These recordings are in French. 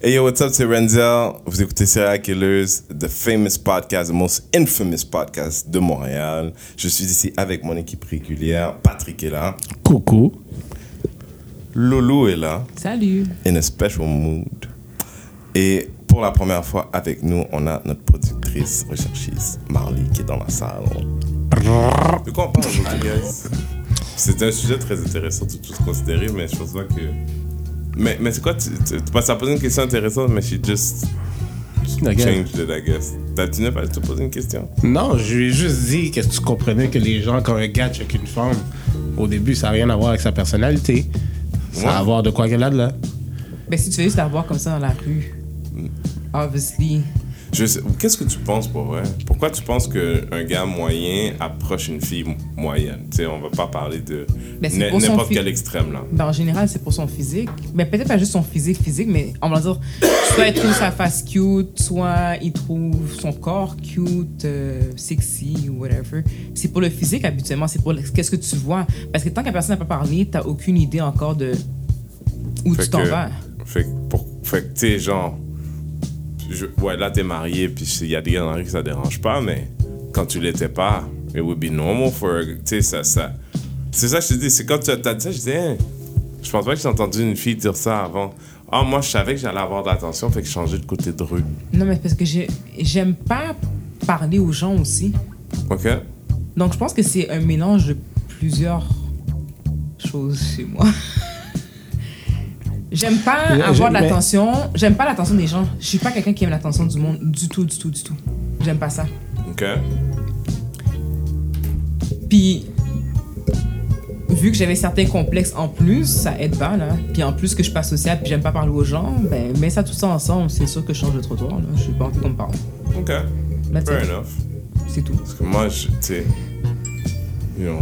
Hey yo, what's up, c'est Renzel. Vous écoutez Serial Killers, the famous podcast, the most infamous podcast de Montréal. Je suis ici avec mon équipe régulière. Patrick est là. Coucou. Loulou est là. Salut. In a special mood. Et pour la première fois avec nous, on a notre productrice recherchiste, Marley, qui est dans la salle. De quoi on parle aujourd'hui, guys? C'est un sujet très intéressant, tout, tout considéré, mais je pense pas que. Mais, mais c'est quoi, tu, tu, à poser une question intéressante, mais she just changed it, I guess. T'as- Tu n'as pas te poser une question? Non, je lui ai juste dit que tu comprenais que les gens, quand un gars check une femme, au début, ça n'a rien à voir avec sa personnalité. Ça Ouais. a à voir de quoi qu'elle a de là. Ben, si tu veux juste la voir comme ça dans la rue, obviously. Qu'est-ce que tu penses pour vrai? Pourquoi tu penses qu'un gars moyen approche une fille moyenne? Tu sais, on va pas parler de Ben, n'importe quel extrême, là. Ben, en général, c'est pour son physique. Mais peut-être pas juste son physique, physique, mais on va dire, soit il trouve sa face cute, soit il trouve son corps cute, euh, sexy, ou whatever. C'est pour le physique, habituellement. C'est pour qu'est-ce que tu vois? Parce que tant que la personne n'a pas parlé, t'as aucune idée encore de où Fait tu t'en vas. Fait que, pour, fait que, tu sais, genre, je- ouais, là, t'es marié, puis il y a des gars dans la rue que ça dérange pas, mais quand tu l'étais pas, it would be normal for, tu sais, ça, ça. C'est ça je te dis, c'est quand tu as dit ça, je disais, hein, je pense pas que j'ai entendu une fille dire ça avant. Ah, moi, je savais que j'allais avoir de l'attention, fait que je changeais de côté de rue. Non, mais parce que j'ai- j'aime pas parler aux gens aussi. OK? Donc, je pense que c'est un mélange de plusieurs choses chez moi. J'aime pas avoir de l'attention. J'aime pas l'attention des gens. Je suis pas quelqu'un qui aime l'attention du monde. Du tout, du tout, du tout. J'aime pas ça. OK? Puis, vu que j'avais certains complexes en plus, ça aide pas, là. Puis en plus que je suis pas sociable puis j'aime pas parler aux gens, ben, mets ça tout ça ensemble, c'est sûr que je change de trottoir, là. Je suis pas envie qu'on me parle. OK. That's Fair it. enough. C'est tout. Parce que moi, tu sais, you know,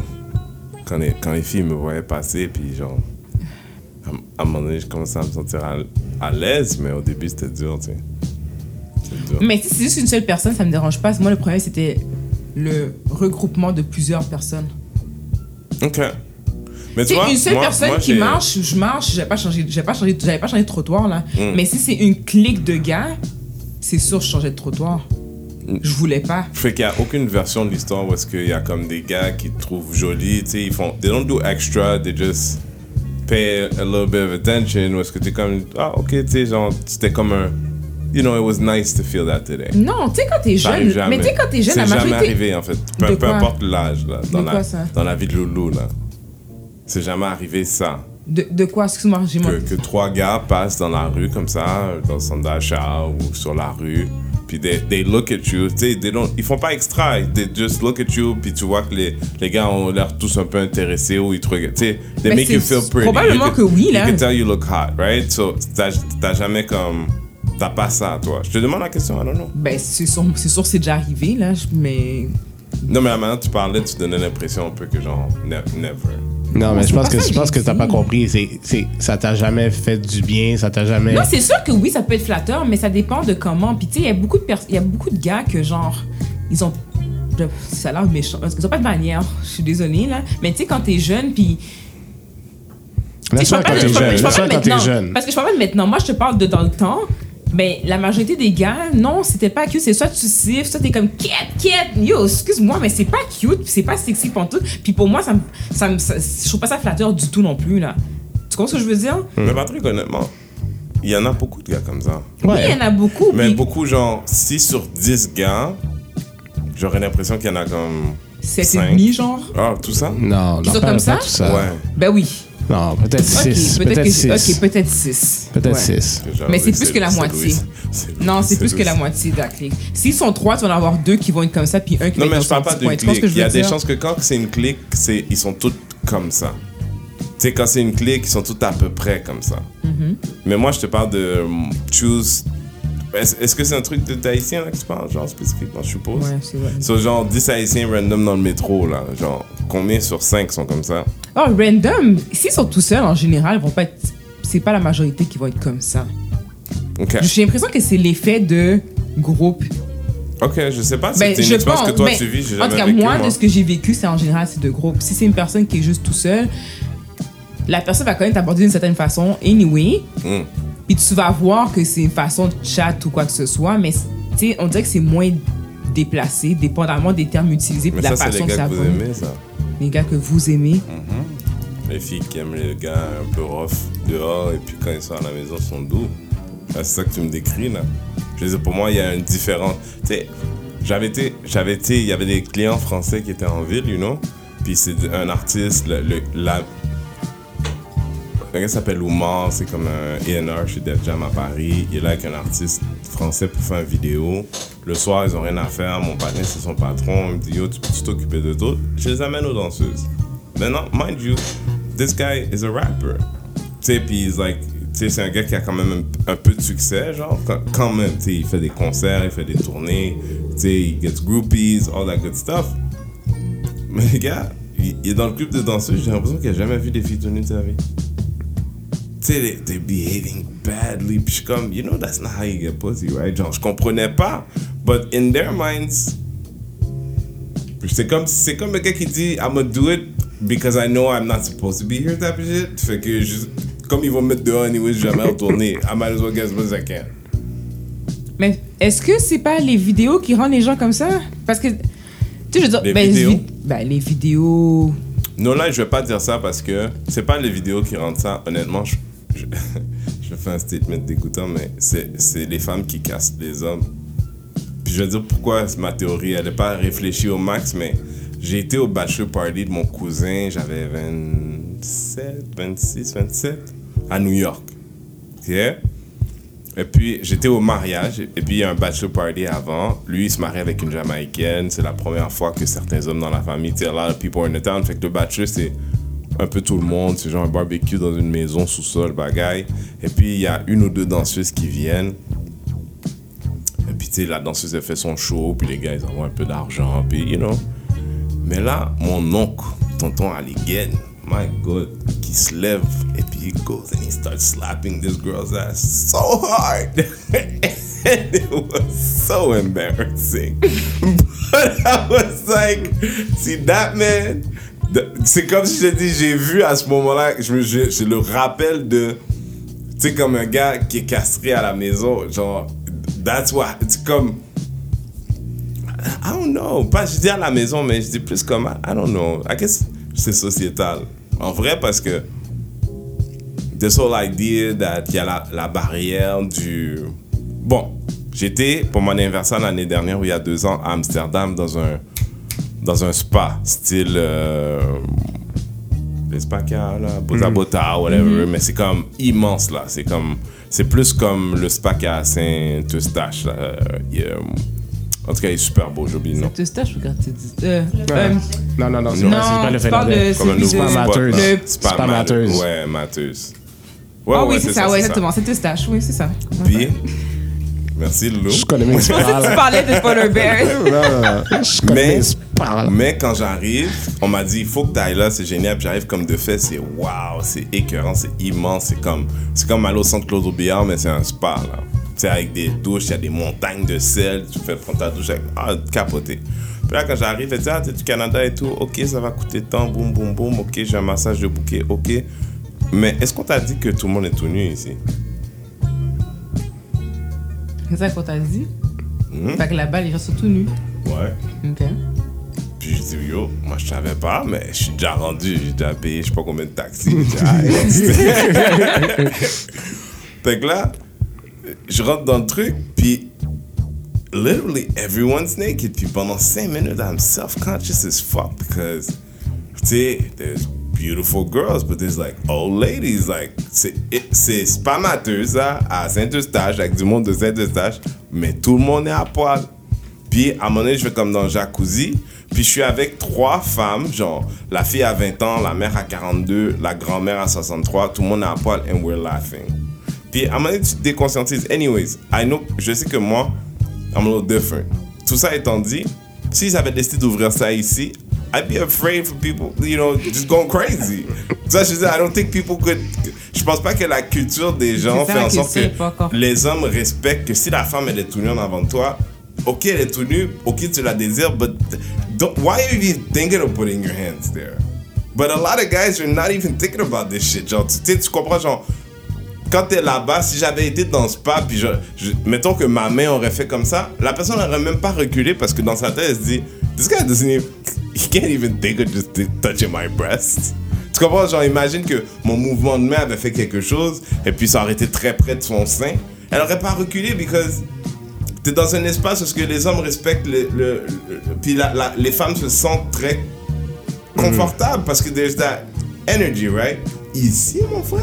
quand les, quand les filles me voyaient passer, puis genre, à, un moment donné, je commençais à me sentir à, à l'aise, mais au début, c'était dur, tu sais. Dur. Mais si c'est juste une seule personne, ça me dérange pas. Moi, le problème, c'était le regroupement de plusieurs personnes. Ok. Mais tu C'est vois, une seule moi- personne moi, qui marche, je marche, j'avais pas changé, j'avais pas changé, j'avais pas changé de trottoir là. Mm. Mais si c'est une clique de gars, c'est sûr je changeais de trottoir. Mm. Je voulais pas. Fait qu'il n'y a aucune version de l'histoire où est-ce qu'il y a comme des gars qui te trouvent jolie, tu sais, ils font, they don't do extra, they just pay a little bit of attention, ou est-ce que t'es comme, ah, ok, tu sais, genre, c'était comme un, you know, it was nice to feel that today. Non, tu sais quand t'es jeune, mais tu sais quand t'es jeune, la C'est jamais majorité. arrivé, en fait. Peu, peu importe l'âge, là, dans, De la, quoi, ça? dans la vie de Loulou, là. C'est jamais arrivé ça. De, de quoi, excuse-moi, j'ai Que, que trois gars passent dans la rue comme ça, dans le centre d'achat ou sur la rue, puis they, they look at you, tu sais, they don't- ils font pas extra, they just look at you, puis tu vois que les, les gars ont l'air tous un peu intéressés ou ils te regardent, tu sais, they Mais make you feel pretty. probablement You que oui, là. You can tell you look hot, right? So, t'as jamais comme, t'as pas ça, toi. Je te demande la question, I don't know. Ben, c'est sûr, c'est sûr, c'est déjà arrivé là, mais. Non, mais maintenant tu parlais, tu donnais l'impression un peu que genre, ne- never. Non, mais je pense que je pense que t'as pas compris. C'est, c'est, ça t'a jamais fait du bien, ça t'a jamais. Non, c'est sûr que oui, ça peut être flatteur, mais ça dépend de comment. Puis tu sais, il y a beaucoup de pers- il y a beaucoup de gars que genre, ils ont. Ça a l'air méchant. Ils ont pas de manière. Je suis désolée là, mais tu sais quand t'es jeune, puis Laisse-moi quand t'es jeune. Parce que je parle pas de maintenant. Moi, je te parle de dans le temps. Mais la majorité des gars, non, c'était pas cute. C'est soit tu siffles, soit t'es comme cute, cute. Yo, excuse-moi, mais c'est pas cute, puis c'est pas sexy pantoute. Puis pour moi, ça me, ça me, ça- je trouve pas ça flatteur du tout non plus là. Tu comprends ce que je veux dire? Mais Patrick, honnêtement, il y en a beaucoup de gars comme ça. Oui, il y en a beaucoup. Mais puis beaucoup, genre, 6 sur 10 gars, j'aurais l'impression qu'il y en a comme. c'est cinq. demi genre. Ah, tout ça? Non, Ils non, sont pas, comme pas ça? tout ça. Ouais. Ben oui. Non, peut-être Ok, 6. peut-être Peut-être que- 6. Ok, peut-être 6. Peut-être 6. J'avoue, Mais c'est plus que la moitié. Non, c'est plus que la moitié de la clique. S'ils sont trois, tu vas en avoir deux qui vont être comme ça, puis un qui Non, va mais être je dans parle son pas ce clique. que je Il y a des chances que quand c'est une clique, c'est ils sont tous comme ça. Tu sais, quand c'est une clique, ils sont tous à peu près comme ça. Mm-hmm. Mais moi, je te parle de um, choose. Est-ce que c'est un truc de d'haïtien là que tu parles, genre spécifiquement, je suppose? Ouais, c'est vrai. Sur genre 10 haïtiens random dans le métro, là. Genre, combien sur 5 sont comme ça? Oh, random, s'ils sont tout seuls, en général, ils vont pas être. C'est pas la majorité qui vont être comme ça. Ok. J'ai l'impression que c'est l'effet de groupe. Ok, je sais pas si Ben, c'est une je expérience pense. que toi ben, tu vis, j'ai en tout cas, vécu, moi, moi. de ce que j'ai vécu, c'est en général, c'est de groupe. Si c'est une personne qui est juste tout seul, la personne va quand même t'aborder d'une certaine façon, anyway. Hmm. Puis tu vas voir que c'est une façon de chat ou quoi que ce soit, mais on dirait que c'est moins déplacé, dépendamment des termes utilisés puis de la ça, c'est façon les que gars ça que vous aimez, ça. Les gars que vous aimez. Les filles qui aiment les gars un peu rough dehors et puis quand ils sont à la maison, ils sont doux. Ah, c'est ça que tu me décris là. Je veux dire, pour moi, il y a une différence. Tu sais, j'avais été, j'avais été, il y avait des clients français qui étaient en ville, you know. Puis c'est un artiste, le, le- la. Le gars s'appelle Oumar, c'est comme un ENR chez Def Jam à Paris. Il est là avec un artiste français pour faire une vidéo. Le soir, ils ont rien à faire. Mon partenaire, c'est son patron. Il me dit Yo, tu peux t'occuper de tout? Je les amène aux danseuses. Maintenant, mind you, this guy is a rapper. Tu sais, puis like, c'est un gars qui a quand même un, peu de succès, genre, quand, même, tu sais, il fait des concerts, il fait des tournées, tu sais, il gets groupies, all that good stuff. Mais les gars, il, est dans le club de danseuses, j'ai l'impression qu'il a jamais vu des filles tourner de sa vie. Sais, they, they behaving badly, puis je suis comme, you know, that's not how you get pussy, right? Genre, je comprenais pas, but in their minds, c'est comme, c'est comme le gars qui dit, I'm gonna do it because I know I'm not supposed to be here type of shit. Fait que, je- comme ils vont me mettre dehors anyway, jamais retourner. I might as well get as much as I can. Mais est-ce que c'est pas les vidéos qui rendent les gens comme ça? Parce que, tu sais, je veux dire, Les ben, vidéos? vi- ben, les vidéos. Non, là, je vais pas dire ça parce que c'est pas les vidéos qui rendent ça. Honnêtement, je, je, fais un statement dégoûtant, mais c'est les femmes qui cassent les hommes. Puis je vais dire pourquoi ma théorie. Elle n'est pas réfléchie au max, mais j'ai été au bachelor party de mon cousin, j'avais 27, 26, 27, à New York. Et puis, j'étais au mariage, et puis il y a un bachelor party avant. Lui, il se marie avec une Jamaïcaine. C'est la première fois que certains hommes dans la famille, tu sais, a lot of people in the town. Fait que le bachelor, c'est un peu tout le monde. C'est genre un barbecue dans une maison, sous-sol, bagaille. Et puis, il y a une ou deux danseuses qui viennent. Et puis, tu sais, la danseuse, elle fait son show, puis les gars, ils envoient un peu d'argent, puis, you know. Mais là, mon oncle, tonton Aligen, my God, qui se lève et puis he goes and he starts slapping this girl's ass so hard. and it was so embarrassing. But I was like, see that man? C'est comme si je te dis, j'ai vu à ce moment-là, je me- je- le rappel de, tu sais, comme un gars qui est castré à la maison, genre, that's what, c'est comme, I don't know. Pas, je dis à la maison, mais je dis plus comme, I don't know. I guess c'est sociétal. En vrai, parce que this whole idea that il y a la, la barrière du... Bon, j'étais pour mon anniversaire l'année dernière, ou il y a deux ans, à Amsterdam, dans un, dans un spa, style... Euh, les spas qu'il y a, là, Bota Bota, whatever, mais c'est comme immense, là. C'est comme... C'est plus comme le spa à Saint-Eustache, là. En tout cas, il est super beau, j'ai oublié le nom. Te stage ou quand tu dis. Euh, Ouais. euh, Non, non, non, c'est non, pas, c'est pas le Finlandais. de Comme un nouveau de- Spa Spa Spa. Matters. Ouais, Matters. Ouais, Ah ouais, oui, c'est ça, ouais, exactement. C'est Eustache, oui, c'est ça. Puis, merci Lou. Je connais mes Je pensais que tu parlais de Polar Bear. Non, non, non. Je connais Mais- mes Mais quand j'arrive, on m'a dit, il faut que tu ailles là, c'est génial. Puis j'arrive comme de fait, c'est waouh, c'est écœurant, c'est immense. C'est comme, c'est comme aller au centre Claude Aubillard, mais c'est un spa, là. C'est avec des douches, il y a des montagnes de sel, tu fais prendre ta douche avec, ah, capoté. Puis là, quand j'arrive, elle dit, ah, t'es du Canada et tout, ok, ça va coûter tant, boum, boum, boum, ok, j'ai un massage de bouquet, ok. Mais est-ce qu'on t'a dit que tout le monde est tout nu ici? C'est ça qu'on t'a dit? Fait que là-bas, les gens sont tout nus. Ouais. Ok. Puis je dis, yo, moi je savais pas, mais je suis déjà rendu, j'ai déjà payé je sais pas combien de taxis. Fait que là, je rentre dans le truc, puis literally everyone's naked. Puis pendant 5 minutes, I'm self-conscious as fuck because, tu sais, there's beautiful girls, but there's like old ladies. Like, c'est mateuse là, à Saint-Eustache, avec du monde de Saint-Eustache, mais tout le monde est à poil. Puis à un moment donné, je vais comme dans le jacuzzi. Puis je suis avec trois femmes, genre la fille a 20 ans, la mère a 42, la grand-mère a 63, tout le monde est à poil and we're laughing. Puis à un moment donné, tu te déconscientises. Anyways, I know, je sais que moi, I'm a little different. Tout ça étant dit, s'ils avaient décidé d'ouvrir ça ici, I'd be afraid for people, you know, just going crazy. Ça, je dire, I don't think people could. Je pense pas que la culture des gens fait en sorte que les hommes respectent que si la femme elle est tout nue en avant de toi, ok elle est tout nue, ok tu la désires, but don't, why are you even thinking of putting your hands there? But a lot of guys are not even thinking about this shit. Genre, tu tu comprends, genre, quand t'es là-bas, si j'avais été dans ce pas, puis je, mettons que ma main aurait fait comme ça, la personne n'aurait même pas reculé parce que dans sa tête, elle se dit, this guy doesn't even, he can't even think of just touching my breast. Tu comprends? Genre, imagine que mon mouvement de main avait fait quelque chose, et puis ça aurait été très près de son sein. Elle aurait pas reculé because t'es dans un espace où ce que les hommes respectent le, le, le- puis la- la- les femmes se sentent très confortables parce que there's that energy, right? Ici, mon frère.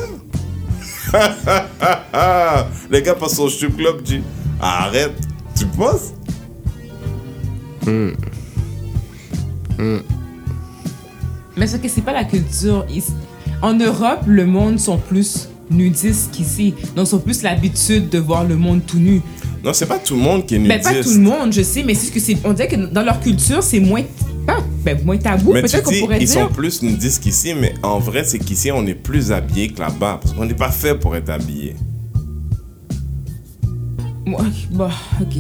les gars passent au strip club, dit arrête, tu penses? Mais c'est que c'est pas la culture. En Europe, le monde sont plus nudistes qu'ici. Donc, ils ont plus l'habitude de voir le monde tout nu. Non, c'est pas tout le monde qui est Mais nudiste. pas tout le monde, je sais, mais c'est ce que c'est. On dirait que dans leur culture, c'est moins. Pas, ben, moins tabou, peut-être qu'on pourrait ils dire. sont plus nudistes qu'ici, mais en vrai, c'est qu'ici, on est plus habillé que là-bas. Parce qu'on n'est pas fait pour être habillé. Moi, Bon, ok.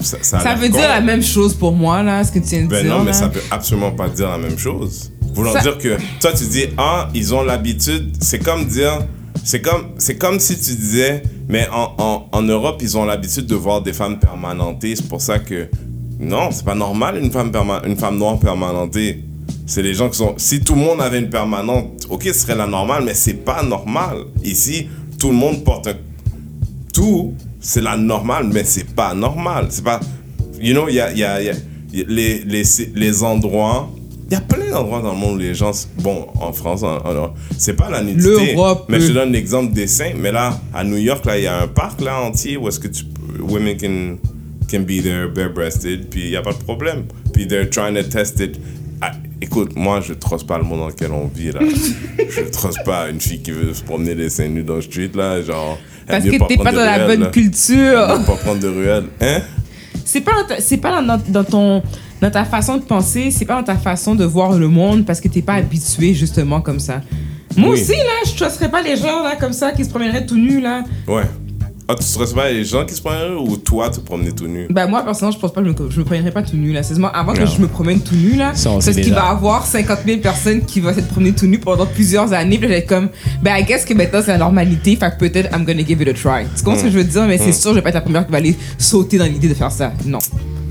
Ça, veut con. dire la même chose pour moi, là, ce que tu viens de Ben dire. non, mais là. ça veut absolument pas dire la même chose. Voulant Ça- dire que toi tu dis ah ils ont l'habitude, c'est comme dire c'est comme c'est comme si tu disais mais en, en, en Europe ils ont l'habitude de voir des femmes permanentées, c'est pour ça que non c'est pas normal une femme perma- une femme noire permanentée. C'est les gens qui sont si tout le monde avait une permanente, ok ce serait la normale mais c'est pas normal. Ici tout le monde porte tout, c'est la normale, mais c'est pas normal. C'est pas. You know, il y a, y y a les, les, les endroits. Il y a plein d'endroits dans le monde où les gens. Bon, en France, c'est pas la nudité. L'Europe, Mais je te donne l'exemple des seins. Mais là, à New York, là, il y a un parc là entier où est-ce que tu. Women can, can be there bare-breasted, puis il n'y a pas de problème. Puis they're trying to test it. Ah, écoute, moi, je trosse pas le monde dans lequel on vit, là. je trosse pas une fille qui veut se promener les seins nus dans le street, là, genre... Parce que t'es pas de dans la bonne là. culture. Elle veut pas prendre de ruelle. Hein? C'est pas, c'est pas dans, dans ton, dans ta façon de penser, c'est pas dans ta façon de voir le monde parce que t'es pas habitué justement comme ça. Moi Oui. aussi, là, je trusserais pas les gens là, comme ça qui se promèneraient tout nus là. Ouais. Ah, tu stresses pas les gens qui se promènent ou toi, te promener tout nu? Ben moi, personnellement, je pense pas que je me, je me promènerais pas tout nu là. C'est seulement avant que Non. je me promène tout nu là. Parce sait qu'il va y avoir 50 000 personnes qui vont s'être promener tout nu pendant plusieurs années. Puis j'ai comme, ben I guess que maintenant c'est la normalité. Fait que peut-être I'm gonna give it a try. Tu comprends ce que je veux dire? Mais c'est sûr, je vais pas être la première qui va aller sauter dans l'idée de faire ça. Non.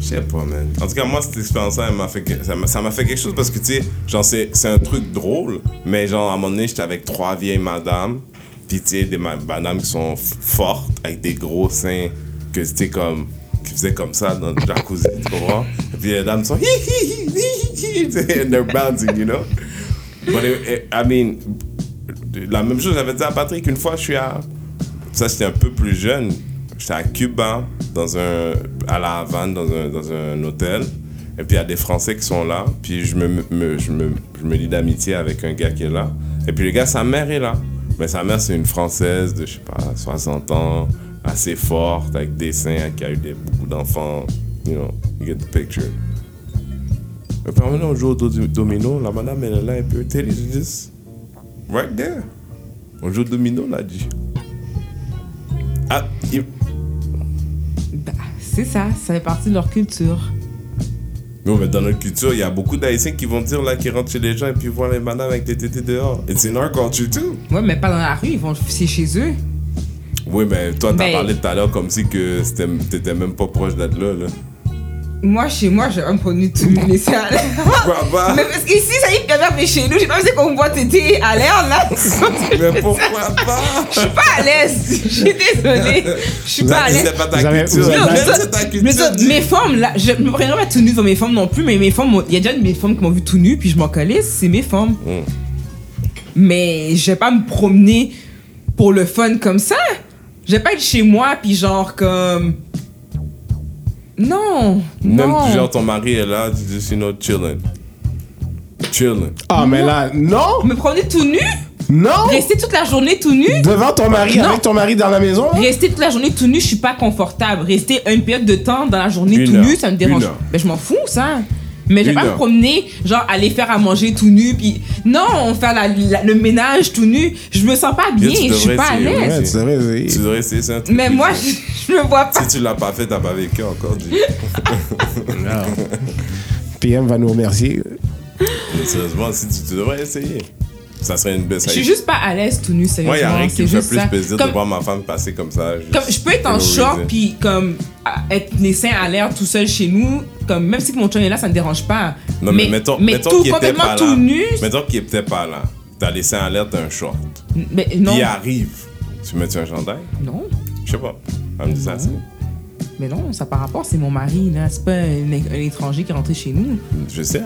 Je sais pas, man. En tout cas, moi, cette expérience-là, m'a fait, ça m'a fait quelque chose parce que, tu sais, genre, c'est c'est un truc drôle, mais genre, à un moment donné, j'étais avec trois vieilles madames, puis, tu sais, des ma- madames qui sont fortes, avec des gros seins, que, tu sais, comme, qui faisaient comme ça dans le jacuzzi, tu comprends? Et puis, les dames sont hi hi hi hi hi, and they're bouncing, you know? But, it- it- I mean, la même chose, j'avais dit à Patrick, une fois, je suis à. Ça, j'étais un peu plus jeune. J'étais à Cuba, dans un, à La Havane, dans un, dans un hôtel. Et puis, il y a des Français qui sont là. Puis, je me, me- je me, je me lie d'amitié avec un gars qui est là. Et puis, le gars, sa mère est là. Mais sa mère, c'est une Française de, je sais pas, 60 ans, assez forte, avec des seins, qui a eu des, beaucoup d'enfants. You know, you get the picture. Et puis, maintenant, on joue au do- domino. La madame, est là, et puis, you this. Right there. On joue au domino, là, dit. Ah, il- c'est ça, ça fait partie de leur culture. Non, mais dans notre culture, il y a beaucoup d'Haïtiens qui vont dire là, qui rentrent chez les gens et puis voient les madames avec des tétés dehors. It's in our culture too. Ouais, mais pas dans la rue, ils vont c'est chez eux. Oui, mais toi, t'as parlé tout à l'heure comme si que t'étais même pas proche d'être là, là. Moi, chez moi, j'ai un produit tout nu, mais c'est à l'air. Pourquoi pas? Mais parce qu'ici, ça y est, quand même, mais chez nous, j'ai pas besoin qu'on me voit tété à l'air, là. Mais pourquoi pas? Je suis pas à l'aise. Je suis désolée. Je suis pas à l'aise. C'est pas ta culture. mais mes femmes, là, je me prendrai pas tout nu devant mes femmes non plus, mais mes femmes, m'ont- il y a déjà mes femmes qui m'ont vu tout nu, puis je m'en calisse, c'est mes femmes. Mm. Mais je vais pas me promener pour le fun comme ça. Je vais pas être chez moi, puis genre comme. Non, Même non. genre ton mari est là, tu dis, you know, chilling. Chilling. Ah, mais là, non! Me promener tout nu, Non! rester toute la journée tout nu? Devant ton mari, Non. avec ton mari dans la maison? Rester toute la journée tout nu, je suis pas confortable. Rester une période de temps dans la journée Une tout heure. nu, ça me dérange. Une heure. Mais je m'en fous, ça. Mais je vais pas me promener, genre aller faire à manger tout nu, puis non, faire la- la- le ménage tout nu. Je me sens pas bien, je suis pas à l'aise. Ouais, tu devrais essayer. Tu devrais essayer, c'est un truc. Mais moi, je- je, me vois pas. Si tu l'as pas fait, t'as pas vécu encore. dis. PM va nous remercier. Mais sérieusement, si tu, tu devrais essayer. Ça serait une belle Je suis juste pas à l'aise tout nu, sérieusement. Moi, il y a rien qui me fait plus ça. plaisir Comme- de voir ma femme passer comme ça. juste Comme je peux être en short puis comme à- être les seins à l'air tout seul chez nous, comme même si mon chum est là, ça me dérange pas. Non, mais, mettons, mais mettons tout qu'il était complètement pas tout là. nu. Mettons qu'il était pas là. T'as laissé en l'air, t'as un short. Mais non, Il arrive. Tu mets-tu un chandail? non, Je sais pas. Elle me dit ça, c'est- mais non, ça par rapport, c'est mon mari là, c'est pas un, un étranger qui est rentré chez nous. Je sais,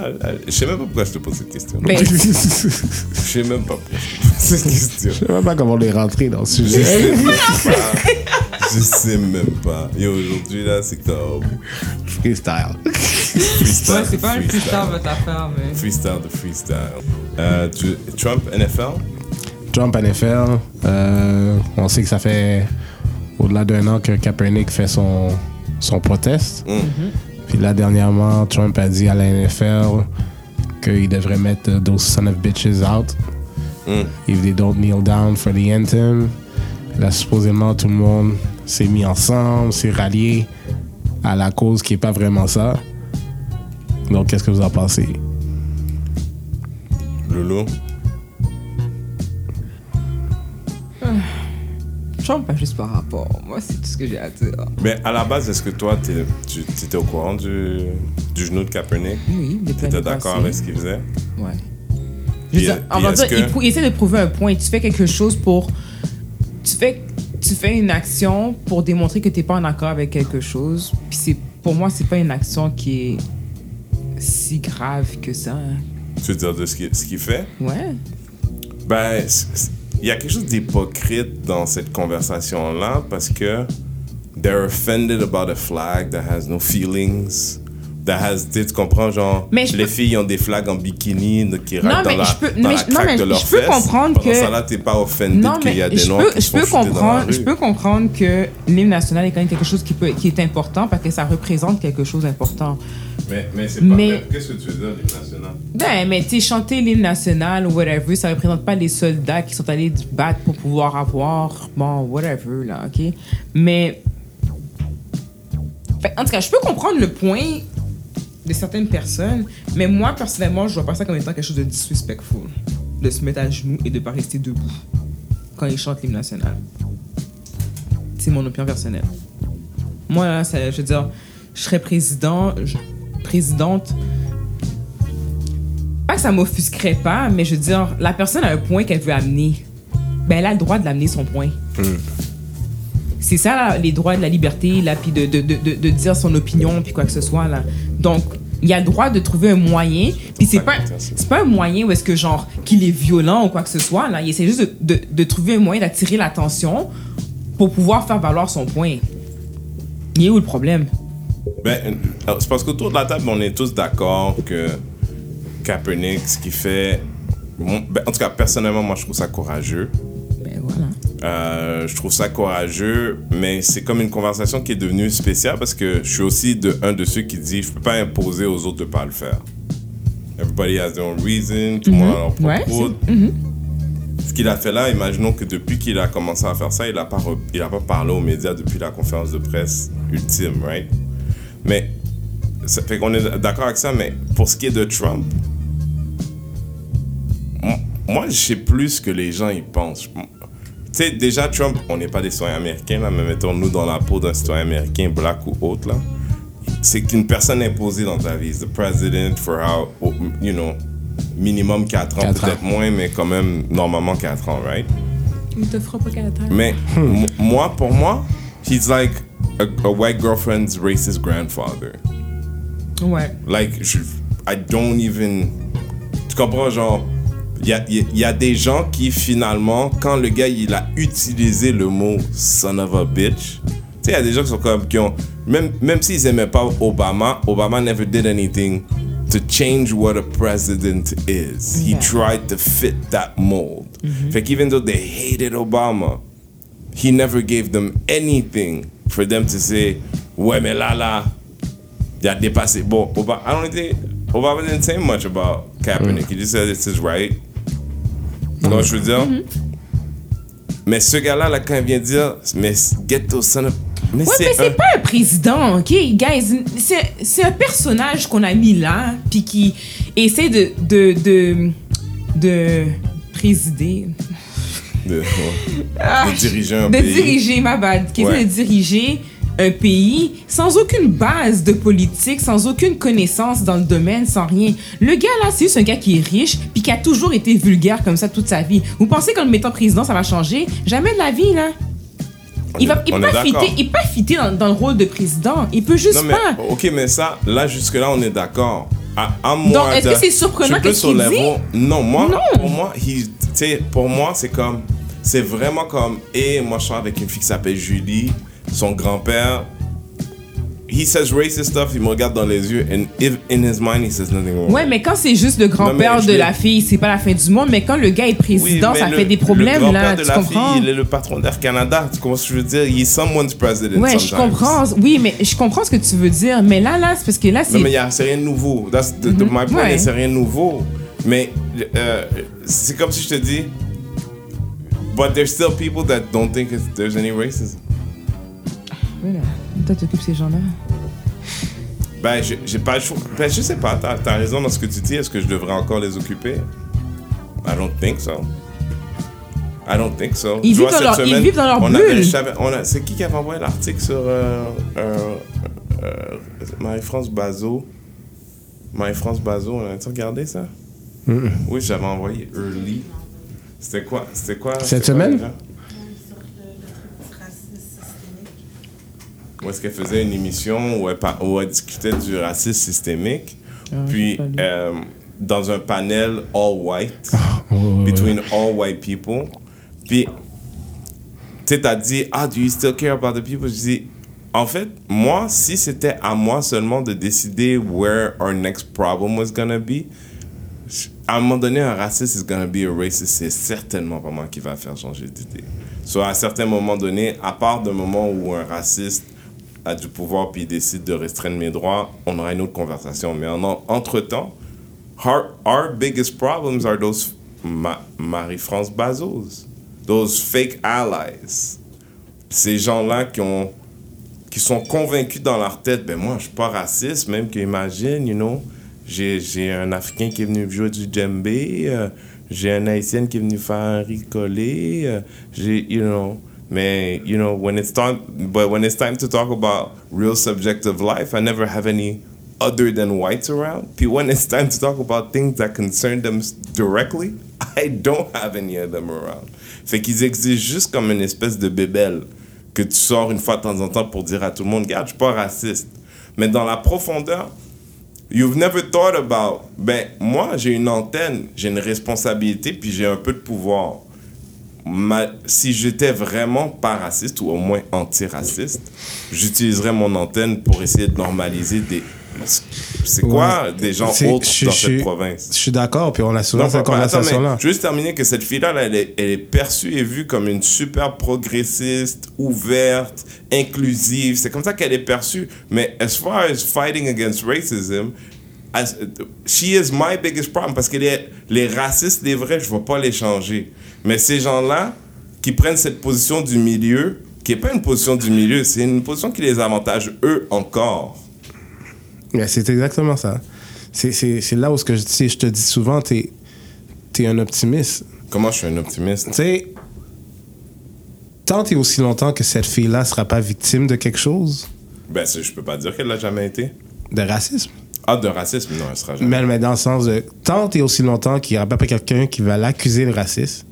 je sais même pas pourquoi je te pose cette question. Ben, Je sais même pas pourquoi je te pose cette question. Je sais même pas comment on est rentré dans le Je sujet. sais même pas. Je sais même pas. Et aujourd'hui, là, c'est comme Freestyle. freestyle. ouais, c'est pas un freestyle. votre affaire, mais. Freestyle de freestyle. Euh, Trump, NFL? Trump NFL, euh, on sait que ça fait au-delà d'un an que Kaepernick fait son, son proteste. Mm. Puis là, dernièrement, Trump a dit à la NFL qu'il devrait mettre those son of bitches out Mm. if they don't kneel down for the anthem. Là, supposément, tout le monde s'est mis ensemble, s'est rallié à la cause qui n'est pas vraiment ça. Donc, qu'est-ce que vous en pensez? Loulou? Trump, pas juste par rapport. Moi, c'est tout ce que j'ai à dire. Mais à la base, est-ce que toi, t'es- tu étais au courant du, du genou de Kaepernick? Oui, T'étais l'année d'accord avec ce qu'il faisait? Ouais. Je veux dire, euh, on puis va est-ce dire, que- il, essaie de prouver un point. Tu fais quelque chose pour. Tu fais, tu fais une action pour démontrer que tu n'es pas en accord avec quelque chose. Puis c'est, pour moi, c'est pas une action qui est si grave que ça. hein. Tu veux dire de ce qu'il ce qu'il fait? Ouais. Ben, il y a quelque chose d'hypocrite dans cette conversation-là parce que they're offended about a flag that has no feelings. That has, tu comprends, genre, Mais je les peux- filles ont des flags en bikini de- qui ratent dans la, je peux- dans non, mais la je- non, craque mais de je leurs peux fesses. comprendre Pendant que- ça, là, t'es pas offended qu'il y a des je noirs qui je peux comprendre, je peux comprendre que l'hymne national est quand même quelque chose qui, peut, qui est important parce que ça représente quelque chose d'important. Mais, mais c'est pas Mais-. Qu'est-ce que tu veux dire, l'hymne national? Ben, mais tu sais, chanter l'hymne national ou whatever, ça représente pas les soldats qui sont allés battre pour pouvoir avoir, bon, whatever, là, ok? Mais. Fait, en tout cas, je peux comprendre le point de certaines personnes, mais moi, personnellement, je vois pas ça comme étant quelque chose de disrespectful. De se mettre à genoux et de pas rester debout quand ils chantent l'hymne national. C'est mon opinion personnelle. Moi, là, ça- je veux dire, je serais président, je- présidente pas que ça m'offusquerait pas, mais je veux dire, la personne a un point qu'elle veut amener. Ben, elle a le droit de l'amener son point. C'est ça, là, les droits de la liberté, là, puis de, de, de, de, dire son opinion, puis quoi que ce soit, là. Donc, il a le droit de trouver un moyen, puis c'est pas, c'est pas un moyen où est-ce que, genre, qu'il est violent ou quoi que ce soit, là. Il essaie juste de, de, de trouver un moyen d'attirer l'attention pour pouvoir faire valoir son point. Il est où le problème? Ben, euh, c'est parce qu'autour de la table, on est tous d'accord que Kaepernick, ce qu'il fait. ben, en tout cas, personnellement, moi, je trouve ça courageux. Ben, voilà. Euh, je trouve ça courageux, mais c'est comme une conversation qui est devenue spéciale parce que je suis aussi de, un de ceux qui dit je peux pas imposer aux autres de pas le faire. Everybody has their own reason, tout le monde a leur propre Ouais, c'est- route. Ce qu'il a fait là, imaginons que depuis qu'il a commencé à faire ça, il a pas, re- il a pas parlé aux médias depuis la conférence de presse ultime, right? Mais ça fait qu'on est d'accord avec ça, mais pour ce qui est de Trump, moi, je sais plus ce que les gens y pensent. Tu sais, déjà, Trump, on n'est pas des citoyens américains, là, mais mettons-nous dans la peau d'un citoyen américain, black ou autre, là. C'est qu'une personne imposée dans ta vie. The president for how, you know, minimum 4 ans, peut-être ans. moins, mais quand même, normalement 4 ans, right? Il te fera pas qu'à la terre. Mais m- moi, pour moi, he's like a, a white girlfriend's racist grandfather. Ouais. Like, je, I don't even. Tu comprends, genre. Il y a, y a- des gens qui, finalement, quand le gars il a utilisé le mot son of a bitch, tu sais, il y a des gens qui sont comme. Qui ont, même même s'ils aimaient pas Obama, Obama never did anything to change what a president is. He Yeah. tried to fit that mold. Fait qu'even though they hated Obama, he never gave them anything for them to say, ouais, mais là, là, il a dépassé. Bon, Obama, I don't think, Obama didn't say much about Kaepernick. He just said it's his right. Tu vois ce que je veux dire? Mais ce gars-là, là, quand il vient dire, mais get those son of... Mais Ouais, mais c'est un... pas un président, ok, guys. C'est- C'est un personnage qu'on a mis là, puis qui essaie de, de, de, de présider, De, Ah, de diriger un de pays. diriger, ma bad, qui Ouais. de diriger un pays sans aucune base de politique, sans aucune connaissance dans le domaine, sans rien. Le gars là, c'est juste un gars qui est riche puis qui a toujours été vulgaire comme ça toute sa vie. Vous pensez qu'en le mettant président, ça va changer? Jamais de la vie là. On Il est- va, il pas fitter, il pas fitter dans, dans le rôle de président. Il peut juste Non, mais, pas. ok, mais ça, là, jusque-là, on est d'accord. À, à moi, Donc, est-ce que de- c'est surprenant au qu'il level- Non, moi, Non. pour moi, tu pour moi, c'est comme, c'est vraiment comme, et moi, je suis avec une fille qui s'appelle Julie, son grand-père. He says racist stuff, il me regarde dans les yeux, and if in his mind, he says nothing wrong. Ouais, mais quand c'est juste le grand-père de la fille, c'est pas la fin du monde. Mais quand le gars est président, ça le- fait des le problèmes grand-père là. de Tu la comprends? fille, il est le patron d'Air Canada. Tu comprends ce que je veux dire? He's someone's president. Ouais, je comprends. Oui, mais je comprends ce que tu veux dire. Mais là, là, c'est parce que là, c'est. Non, mais y a- c'est rien de nouveau. That's the, the- my point Ouais. is, c'est rien de nouveau. Mais euh, c'est comme si je te dis, but there's still people that don't think it's- there's any racism. Voilà. Toi, t'occupes ces gens-là. Ben, j'ai pas le choix. Ben, je sais pas, t'as as raison dans ce que tu dis. Est-ce que je devrais encore les occuper? I don't think so. I don't think so. Ils vivent dans leur- ils vivent dans leur on bulle. a- C'est qui qui avait envoyé l'article sur euh, euh, euh, Marie-France Bazot? Marie-France Bazot, on a-tu regardé ça? Oui, j'avais envoyé early. C'était quoi? C'était quoi? Cette quoi, semaine? où est-ce qu'elle faisait une émission où elle, par- où elle discutait du racisme systémique. Ah, puis, euh, dans un panel all white, ouais. between all white people. Puis, tu sais, t'as dit, ah, do you still care about the people? Je dis, en fait, moi, si c'était à moi seulement de décider where our next problem was gonna be, à un moment donné, un raciste is gonna be a racist, c'est certainement pas moi qui va faire changer d'idée. Soit à un certain moment donné, à part d'un moment où un raciste a du pouvoir puis décide de restreindre mes droits, on aura une autre conversation. Mais en, entre-temps, our, our biggest problems are those Ma- Marie-France Bazos, those fake allies. Ces gens-là qui ont qui sont convaincus dans leur tête, ben moi, je suis pas raciste, même qu'imagine, you know, j'ai, un Africain qui est venu jouer du djembé, euh, j'ai un Haïtien qui est venu faire collé, euh, j'ai, you know, mais, you know, when it's time, but when it's time to talk about real subjective life, I never have any other than whites around. Puis when it's time to talk about things that concern them directly, I don't have any of them around. Fait qu'ils existent juste comme une espèce de bébelle que tu sors une fois de temps en temps pour dire à tout le monde, regarde, je suis pas raciste. Mais dans la profondeur, you've never thought about, ben, moi, j'ai une antenne, j'ai une responsabilité, puis j'ai un peu de pouvoir. Ma- si j'étais vraiment pas raciste, ou au moins antiraciste, j'utiliserais mon antenne pour essayer de normaliser des... C'est quoi des gens autres je- dans je- cette province? Je suis d'accord, puis on a souvent Non, cette conversation-là. juste terminer que cette fille-là, là, elle, est, elle est perçue et vue comme une super progressiste, ouverte, inclusive. C'est comme ça qu'elle est perçue. Mais as far as fighting against racism, as, she is my biggest problem. Parce que les, les racistes, les vrais, je ne vais pas les changer. Mais ces gens-là qui prennent cette position du milieu, qui n'est pas une position du milieu, c'est une position qui les avantage eux encore. C'est exactement ça. C'est- là où ce que je, dis, je te dis souvent, t'es es un optimiste. Comment je suis un optimiste? Tu sais, tant et aussi longtemps que cette fille-là sera pas victime de quelque chose, Ben, je peux pas dire qu'elle l'a jamais été. de racisme, Ah, de racisme, non, elle sera jamais. mais, mais dans le sens de tant et aussi longtemps qu'il n'y aura pas quelqu'un qui va l'accuser de racisme,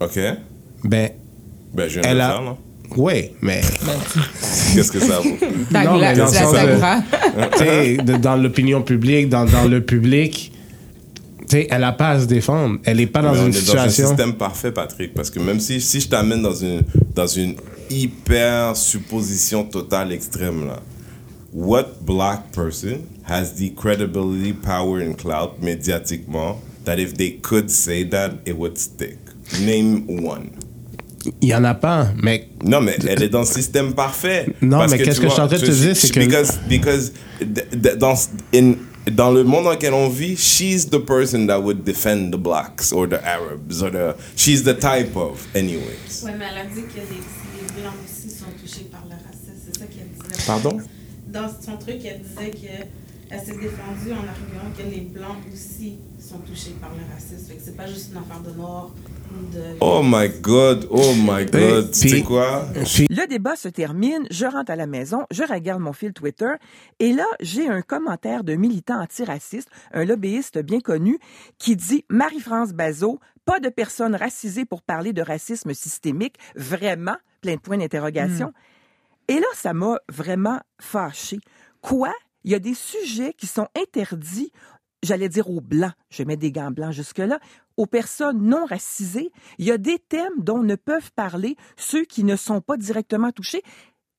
Ok. ben, Ben, je viens de Elle le a- faire, ouais, mais Qu'est-ce que ça vaut? Ta Non, mais dans le la sens de- sagra. tu sais, de- dans l'opinion publique, dans, dans le public, tu sais, elle n'a pas à se défendre. Elle n'est pas dans Mais on une est dans un situation. système parfait, Patrick. Parce que même si, si je t'amène dans une, dans une hyper supposition totale extrême, là, what black person has the credibility, power, and clout médiatiquement that if they could say that, it would stick? Name one. Il n'y en a pas, mais Non, mais elle est dans le système parfait. Non, Parce mais que qu'est-ce tu que je suis en train de te dire, c'est que- Because, because dans, in, dans le monde dans lequel on vit, she's the person that would defend the blacks or the Arabs or the... She's the type of, anyways. Oui, mais elle a dit que les, les Blancs aussi sont touchés par le racisme. C'est ça qu'elle disait. Pardon? Dans son truc, elle disait que elle s'est défendue en arguant que les Blancs aussi sont touchés par le racisme. Fait que c'est pas juste une affaire de de... Oh my god, oh my god. Tu sais quoi? Puis, Le débat se termine, je rentre à la maison, je regarde mon fil Twitter et là, j'ai un commentaire d'un militant antiraciste, un lobbyiste bien connu, qui dit Marie-France Bazot, pas de personnes racisées pour parler de racisme systémique, vraiment, plein de points d'interrogation. Et là, ça m'a vraiment fâché. Quoi? Il y a des sujets qui sont interdits, j'allais dire aux blancs, je mets des gants blancs jusque-là, aux personnes non racisées. Il y a des thèmes dont ne peuvent parler ceux qui ne sont pas directement touchés.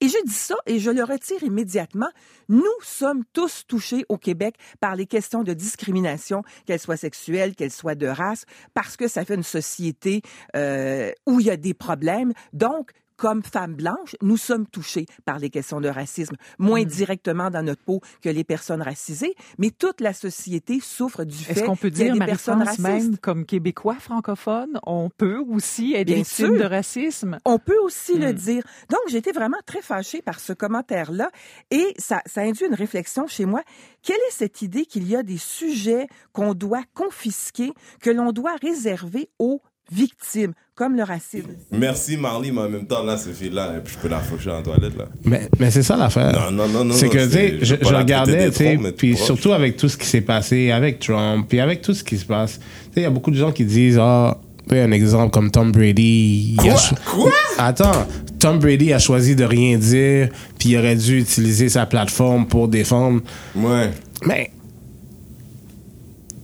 Et je dis ça et je le retire immédiatement. Nous sommes tous touchés au Québec par les questions de discrimination, qu'elles soient sexuelles, qu'elles soient de race, parce que ça fait une société euh, où il y a des problèmes. Donc, comme femmes blanches, nous sommes touchés par les questions de racisme, moins directement dans notre peau que les personnes racisées, mais toute la société souffre du fait qu'on peut qu'il y a dire, des personnes racistes. même comme Québécois francophones, on peut aussi être Bien victime sûr. de racisme? On peut aussi le Mm. dire. Donc, j'étais vraiment très fâchée par ce commentaire-là et ça, ça induit une réflexion chez moi. Quelle est cette idée qu'il y a des sujets qu'on doit confisquer, que l'on doit réserver aux victimes, comme le racisme? Merci Marley, mais en même temps, là, cette fille-là, je peux la faucher en toilette, là. mais, mais c'est ça l'affaire. Non, non, non, non. c'est que, tu sais, je regardais, tu sais, puis proche. surtout avec tout ce qui s'est passé avec Trump, puis avec tout ce qui se passe. Tu sais, il y a beaucoup de gens qui disent, ah, tu sais, un exemple comme Tom Brady. cho- Quoi? Attends, Tom Brady a choisi de rien dire, puis il aurait dû utiliser sa plateforme pour défendre. Ouais. Mais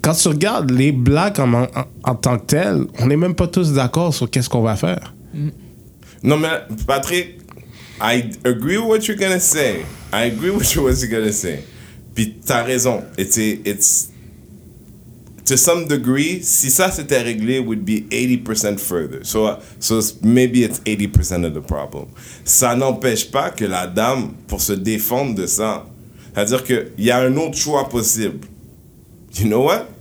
quand tu regardes les blacks en, tant que tels, on n'est même pas tous d'accord sur qu'est-ce qu'on va faire. Non, mais Patrick, I agree with what you're gonna say. I agree with what you're gonna say. Puis t'as raison. It's, it's to some degree, si ça c'était réglé, would be 80% further. So, so maybe it's 80% of the problem. Ça n'empêche pas que la dame, pour se défendre de ça, c'est-à-dire qu'il y a un autre choix possible. You know what?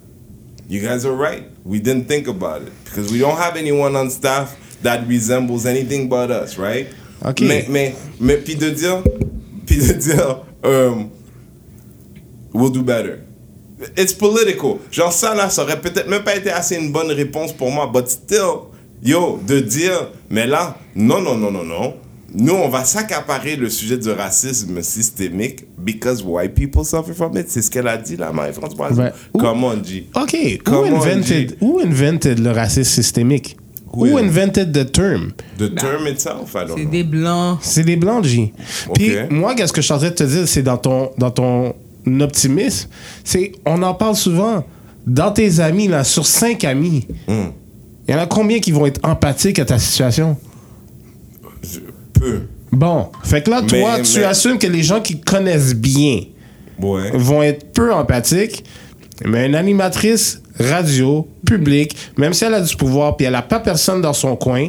You guys are right. We didn't think about it because we don't have anyone on staff that resembles anything but us, right? Ok. Mais, mais, mais puis de dire, puis de dire, um, we'll do better. It's political. Genre ça là, ça aurait peut-être même pas été assez une bonne réponse pour moi, but still, yo, de dire, mais là, non, non, non, non, non. Nous, on va s'accaparer le sujet du racisme systémique because white people suffer from it. C'est ce qu'elle a dit là, Marie-France Boiseau. Ben, Comment on dit? OK, who Comment invented, dit? who invented le racisme systémique? Who Who in- invented the term? The term itself, I don't C'est know. des blancs. C'est des blancs, J. Puis moi, qu'est-ce que je suis en train de te dire, c'est dans ton, dans ton optimisme, c'est, on en parle souvent, dans tes amis, là, sur cinq amis, Hmm. il y en a combien qui vont être empathiques à ta situation? Peu. Bon, fait que là, Mais- toi, tu assumes que les gens qui connaissent bien Ouais. vont être peu empathiques, mais une animatrice radio, publique, même si elle a du pouvoir, puis elle a pas personne dans son coin,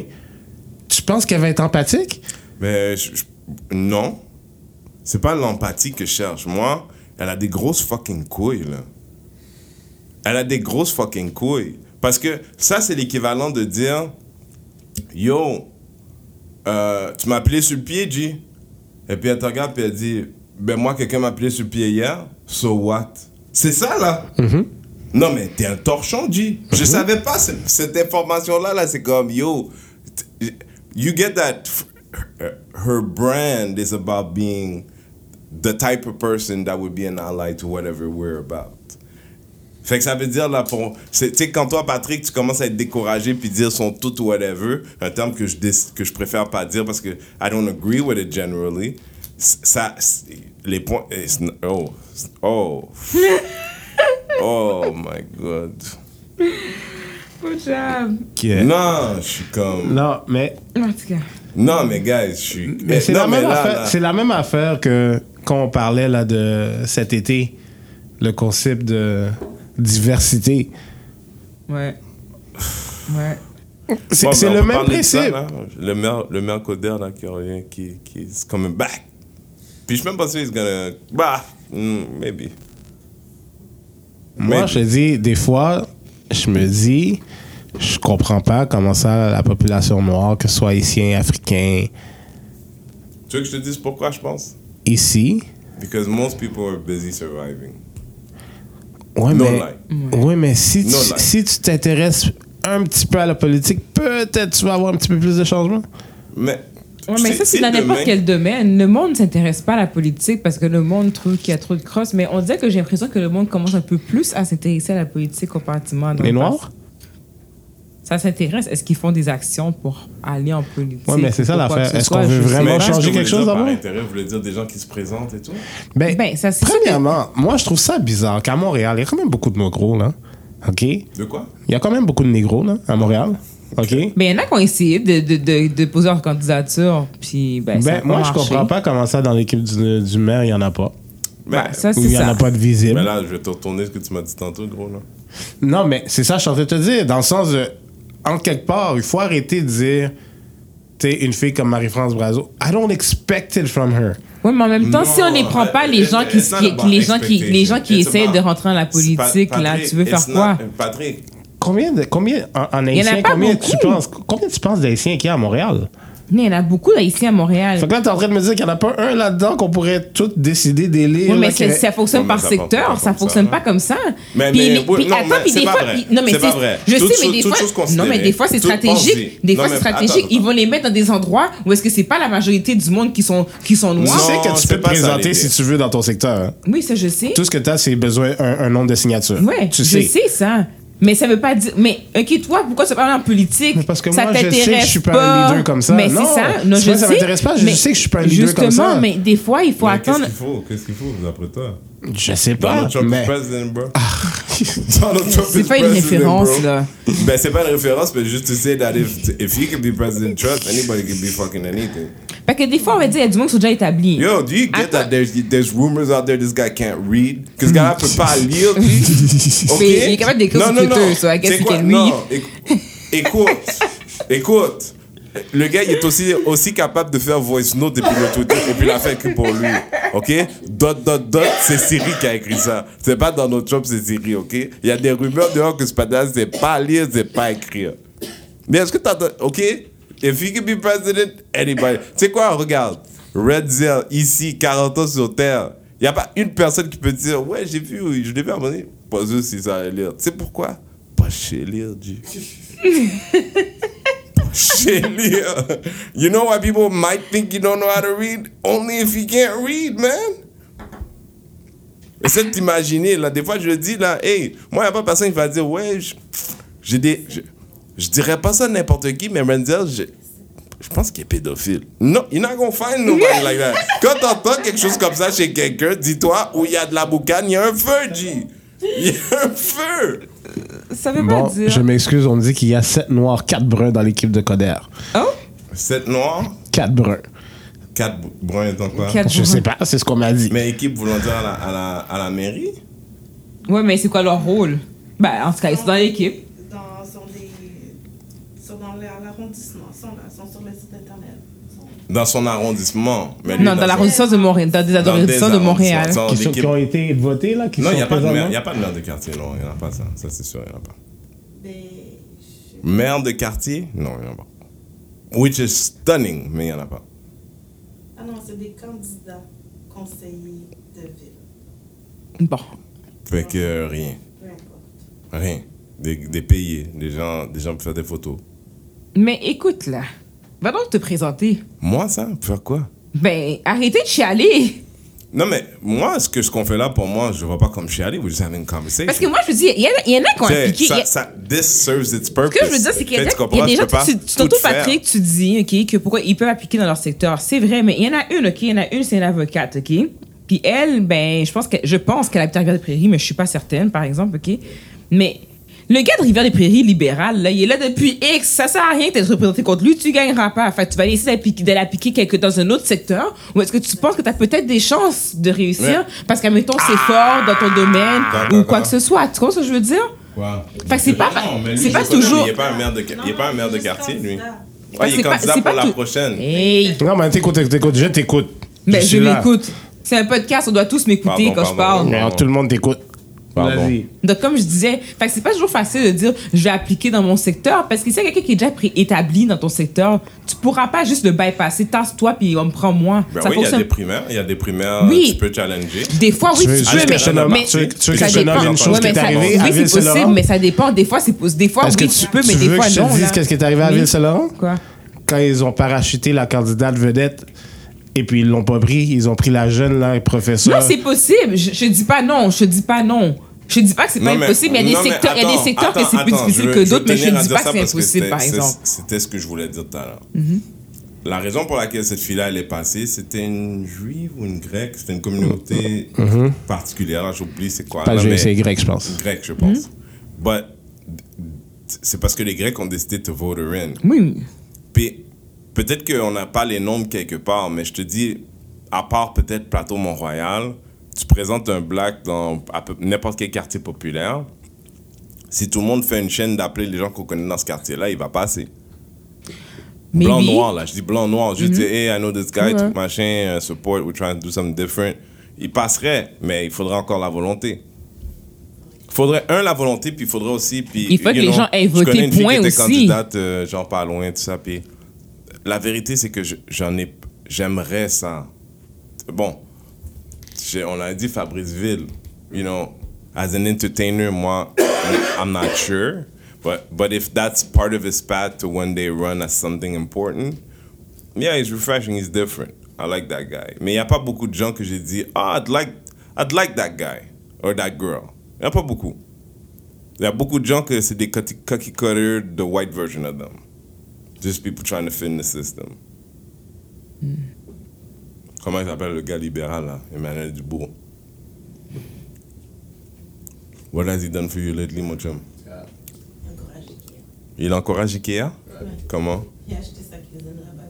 tu penses qu'elle va être empathique? Mais je- je- non. C'est pas l'empathie que je cherche. Moi, elle a des grosses fucking couilles, là. Elle a des grosses fucking couilles. Parce que ça, c'est l'équivalent de dire Yo, euh, tu m'as appelé sur le pied, G. Et puis elle te regarde, puis elle dit Ben, moi, quelqu'un m'a appelé sur le pied hier. So what? C'est ça, là? Non, mais t'es un torchon, G. Je savais pas cette, cette information-là. Là, c'est comme, yo, you get that. her brand is about being the type of person that would be an ally to whatever we're about. Fait que ça veut dire, là, pour. c'est- Tu sais, quand toi, Patrick, tu commences à être découragé puis dire son tout ou whatever, un terme que je, que je préfère pas dire parce que I don't agree with it generally, ça. Les points. it's n- Oh. Oh. oh my god. Good job. Non, je suis comme. Non, mais En tout cas. Non, mais guys, je suis. Mais c'est non, la, mais même là, affaire- là- c'est la même affaire que quand on parlait là, de cet été, le concept de diversité. Ouais. Ouais. C'est Bon, c'est le même ça, principe. là. le meilleur, le meilleur codeur là, qui revient, qui, qui is coming back. Puis je suis même pas sûr qu'il gonna. Bah, mm, maybe. Moi, Maybe. je te dis, des fois, je me dis, je comprends pas comment ça, la population noire, que ce soit haïtien, africain, Tu veux que je te dise pourquoi je pense? ici, Because most people are busy surviving. Ouais, No mais, ouais, mais si tu, No si tu t'intéresses un petit peu à la politique, peut-être tu vas avoir un petit peu plus de changement. Mais. Ouais, mais ça, c'est dans n'importe quel domaine. Le monde ne s'intéresse pas à la politique parce que le monde trouve qu'il y a trop de crosses. Mais on dirait que j'ai l'impression que le monde commence un peu plus à s'intéresser à la politique comparativement Les le Noirs? passé. Ça s'intéresse. Est-ce qu'ils font des actions pour aller en politique? Ouais, mais c'est ça l'affaire. Est-ce qu'on veut Je vraiment changer quelque chose d'abord? intérêt, vous voulez dire des gens qui se présentent et tout? Ben, Ben, ça, que- premièrement, moi, je trouve ça bizarre qu'à Montréal, il y a quand même beaucoup de négros, là. OK? Il De quoi? y a quand même beaucoup de négros, là, à Montréal. OK? Mais il y en a qui ont essayé de, de, de, de poser leur candidature, puis ben, ça a Ben, moi, je marché. comprends pas comment ça, dans l'équipe du, du maire, il y en a pas. Ben, Ben, ça, il y en a pas de visible. mais là, je vais te retourner ce que tu m'as dit tantôt, gros, là. Non, mais c'est ça, je suis en train de te dire. Dans le sens de, en quelque part, il faut arrêter de dire, tu une fille comme Marie-France Brazo, I don't expect it from her. Oui, mais en même temps, si on ne prend pas les gens qui, qui- les gens qui, les gens qui essaient de rentrer dans la politique, là, Patrick, tu veux faire quoi? not- Patrick, Combien, de, combien en, en haïtien, tu, penses, combien tu penses d'haïtiens qu'il y a à Montréal? Mais il y en a beaucoup d'Haïtiens à Montréal. Fait que là, t'es en train de me dire qu'il n'y en a pas un là-dedans qu'on pourrait tous décider d'élire. Oui, mais là, ça fonctionne par ça secteur, ça fonctionne là. pas comme ça. Mais- Puis- mais- puis non, attends, mais puis des pas fois, vrai. non mais C'est pas vrai. je sais, mais des fois, non mais des fois c'est stratégique. Des fois c'est stratégique. attends, Ils vont les mettre dans des endroits où est-ce que c'est pas la majorité du monde qui sont qui sont Tu noirs. sais Non, que tu peux te présenter si tu veux dans ton secteur. hein. Oui, ça je sais. Tout ce que tu as, c'est besoin un, nombre de signatures. Ouais, tu je sais. sais ça. Mais ça veut pas dire. Mais ok, toi, pourquoi tu parles en politique? Mais parce que Ça moi, je sais que je suis pas un leader comme ça. Mais Non, c'est ça. Non, je pas que ça sais. m'intéresse pas, je sais que je suis pas un leader comme Justement, ça. mais des fois, il faut mais qu'est-ce attendre. qu'il faut? Qu'est-ce qu'il faut, d'après toi? Je sais pas. Donald Trump mais... is president, bro. Donald Trump C'est is pas une president, référence, bro. là. Ben, c'est pas une référence, mais juste to say that if, if he can be President Trump, anybody can be fucking anything. Parce que des fois, on va dire, il y a du monde qui sont déjà établis. Yo, do you get Attends. that there's, there's rumors out there this guy can't read? Because gars peut pas lire. OK? Mais il est capable d'écrire Non, sur non, Twitter, non. so I guess C'est he can Non, read. éc- écoute, écoute. Le gars, il est aussi, aussi capable de faire voice note depuis le Twitter et puis il a fait que pour lui. OK? Dot, dot, dot, c'est Siri qui a écrit ça. C'est pas Donald Trump, c'est Siri, OK? Il y a des rumeurs dehors que patin, c'est pas lire, c'est pas écrire. Mais est-ce que t'entends, OK? If he can be president, anybody. Tu sais quoi, regarde. Red Zell, ici, 40 ans sur Terre. Il n'y a pas une personne qui peut dire, ouais, j'ai vu, je l'ai vu à un moment donné. Pas sûr si ça allait lire. Tu sais pourquoi? Pas chez lire, G. lire. You know why people might think you don't know how to read? Only if you can't read, man. Essaie de t'imaginer, là. Des fois, je dis, là, hey, moi, il n'y a pas personne qui va dire, ouais, j'ai des. Je, dirais pas ça à n'importe qui, mais Renzel, je, pense qu'il est pédophile. Non, you're not gonna find nobody like that. Quand t'entends quelque chose comme ça chez quelqu'un, dis-toi, où il y a de la boucane, il y a un feu. Il y a un feu. Ça veut Bon, pas dire. je m'excuse, on me dit qu'il y a 7 noirs, 4 bruns dans l'équipe de Coder. Oh, Sept noirs, 4 bruns. quatre br- bruns, donc quoi? Quatre Je bruns. sais pas, c'est ce qu'on m'a dit. Mais équipe volontaire à la, à la, à la mairie? Ouais, mais c'est quoi leur rôle? Ben, en tout cas, ils sont dans l'équipe. Dans, sont des, sont dans la- l'arrondissement, sont là, sont sur le site internet. Dans son arrondissement. Mais lui, Non, dans l'arrondissement de Montréal, dans des des de Montréal. Qui, sont- qui ont été votés, là qui Non, il n'y a, pas de maire- y a pas de maire de quartier, non, il n'y en a pas ça. Ça, c'est sûr, il n'y en a pas. Des, Maire de quartier? Non, il n'y en a pas. Which is stunning, mais il n'y en a pas. ah non, c'est des candidats conseillers de ville. Bon. Fait que euh, rien. Peu importe. Rien. Des, des payés, des gens, des gens pour faire des photos. Mais écoute, là. Va donc te présenter. Moi, ça, faire quoi? Ben, arrêtez de chialer. Non, mais moi, ce que ce qu'on fait là, pour moi, je ne vois pas comme chialer, we're just having a conversation. Parce que moi, je veux dire, il y, en a- il y en a qui ont appliqué. y ça, a- ça, this serves its purpose. Ce que je veux dire, c'est qu'il y, y a des gens, tu, tu t'entends. Patrick, tu dis, OK, que pourquoi ils peuvent appliquer dans leur secteur. C'est vrai, mais il y en a une, OK, il y en a une, c'est une avocate, OK? Puis elle, ben, je pense que je pense qu'elle habite à Rivière-des-Prairies, mais je suis pas certaine, par exemple, OK? Mais le gars de Rivière-des-Prairies libéral, là, il est là depuis X. Ça sert à rien d'être représenté contre lui, tu gagneras pas. Fait que tu vas essayer d'appliquer, de l'appliquer quelque dans un autre secteur, ou est-ce que tu penses que tu as peut-être des chances de réussir? Ouais. parce qu'à mettons c'est fort dans ton domaine ou quoi que ce soit. Tu comprends ce que je veux dire? Quoi? Fait que c'est pas- Non, mais lui, c'est pas je connais, toujours- Il n'est pas un maire de, il est pas un maire de quartier, lui. Ouais, il est c'est pas- candidat pour la tout- prochaine. Hey! Non, mais t'écoutes, t'écoutes, je t'écoute. Mais je suis là. m'écoute. C'est un podcast, on doit tous m'écouter Pardon, quand je parle. Mais tout le monde t'écoute. Pardon. Donc, comme je disais, c'est pas toujours facile de dire je vais appliquer dans mon secteur parce que si y a quelqu'un qui est déjà préétabli dans ton secteur, tu pourras pas juste le bypasser, tasse-toi puis on me prend moi. Ben ça oui, il y a des primaires, il y a des primaires, Oui. tu peux challenger. Des fois, oui, Tu veux- tu tu peux, veux mais, je nomme- mais tu veux- tu veux que je te nomme une chose Ouais, qui mais est ça- arrivée à Oui, c'est Ville-Saint-Laurent? possible, mais ça dépend. Des fois, c'est des fois, Est-ce que oui, tu, tu peux, mais tu des veux fois, que je non. te dise qu'est-ce qui est arrivé à Oui. Ville-Saint-Laurent? Quoi? Quand ils ont parachuté la candidate vedette et puis ils l'ont pas pris, ils ont pris la jeune là, professeur. Non, c'est possible. Je, je dis pas non. Je dis pas non. Je dis pas que c'est pas mais- impossible. Il y a des mais secteurs, il y a des attends, secteurs que attends, c'est plus attends, difficile veux- que d'autres, mais je à dis pas que c'est impossible, c'était- par exemple. C'était ce que je voulais dire tout à l'heure. Mm-hmm. La raison pour laquelle cette fille-là, elle est passée, c'était une juive ou une grecque? C'était une communauté particulière. Là, J'oublie c'est quoi. Pas mais- c'est grec, je pense. Grec, je pense. But c'est parce que les Grecs ont décidé de vote her in. Oui. Puis peut-être qu'on n'a pas les nombres quelque part, mais je te dis, à part peut-être Plateau Mont-Royal, tu présentes un black dans n'importe quel quartier populaire. Si tout le monde fait une chaîne d'appeler les gens qu'on connaît dans ce quartier-là, il va passer. Blanc noir là, je dis blanc noir, juste dire hey I know this guy, Ouais. truc machin, uh, support, we're trying to do something different. Il passerait, mais il faudrait encore la volonté. Il faudrait un la volonté, puis il faudrait aussi puis Il faut que les gens aient je voté, connais une fille point qui était aussi. candidate, euh, genre pas loin tout ça puis la vérité c'est que je- j'en ai j'aimerais ça. Bon, on a dit Fabriceville, you know, as an entertainer, moi, I'm not sure. But, but if that's part of his path to one day run as something important, yeah, he's refreshing, he's different. I like that guy. Mais il n'y a pas beaucoup de gens que j'ai dit, ah, I'd like, I'd like that guy or that girl. Il n'y a pas beaucoup. Il y a beaucoup de gens que c'est des cookie cookie cutter, the white version of them. Just people trying to fit in the system. Comment il s'appelle le gars libéral là? Emmanuel Dubourg? What has he done for you lately, mon chum? Encourage Ikea. Il encourage Ikea? Comment? Il a acheté sa cuisine là-bas.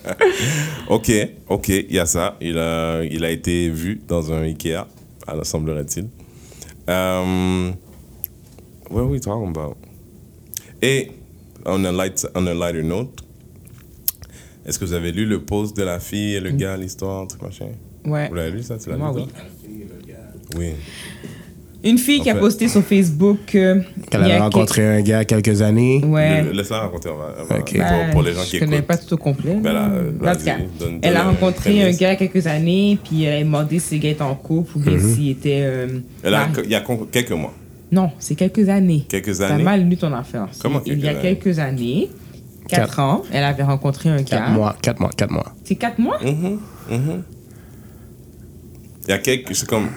Ok, ok, il y a ça. Il a, il a été vu dans un Ikea, à semblerait-il. Um, what are we talking about? Et, on a, light, on a lighter note, est-ce que vous avez lu le post de la fille et le gars, l'histoire, truc machin? Ouais. Vous l'avez lu, ça? Tu l'as Moi, lu, oui. Oui. Une fille qui a posté sur Facebook euh, Qu'elle avait rencontré un gars il y a quelques années. Ouais. Le- Laisse-la raconter, on va- on va- Ok. pour, pour les gens qui je connais écoutent. pas tout au complet. Ben là, cas, donne- elle a donne rencontré un gars il y a quelques années, puis elle a demandé si le gars était en couple ou bien s'il était. euh, Elle a- il y a quelques mois. Non, c'est quelques années. Quelques T'as années? mal lu ton affaire. Comment Il y a quelques années? quelques années, Quatre. 4 ans, elle avait rencontré un Quatre gars. mois, quatre mois, quatre mois. C'est 4 mois? Mhm, mhm. Il y a quelques. C'est comme.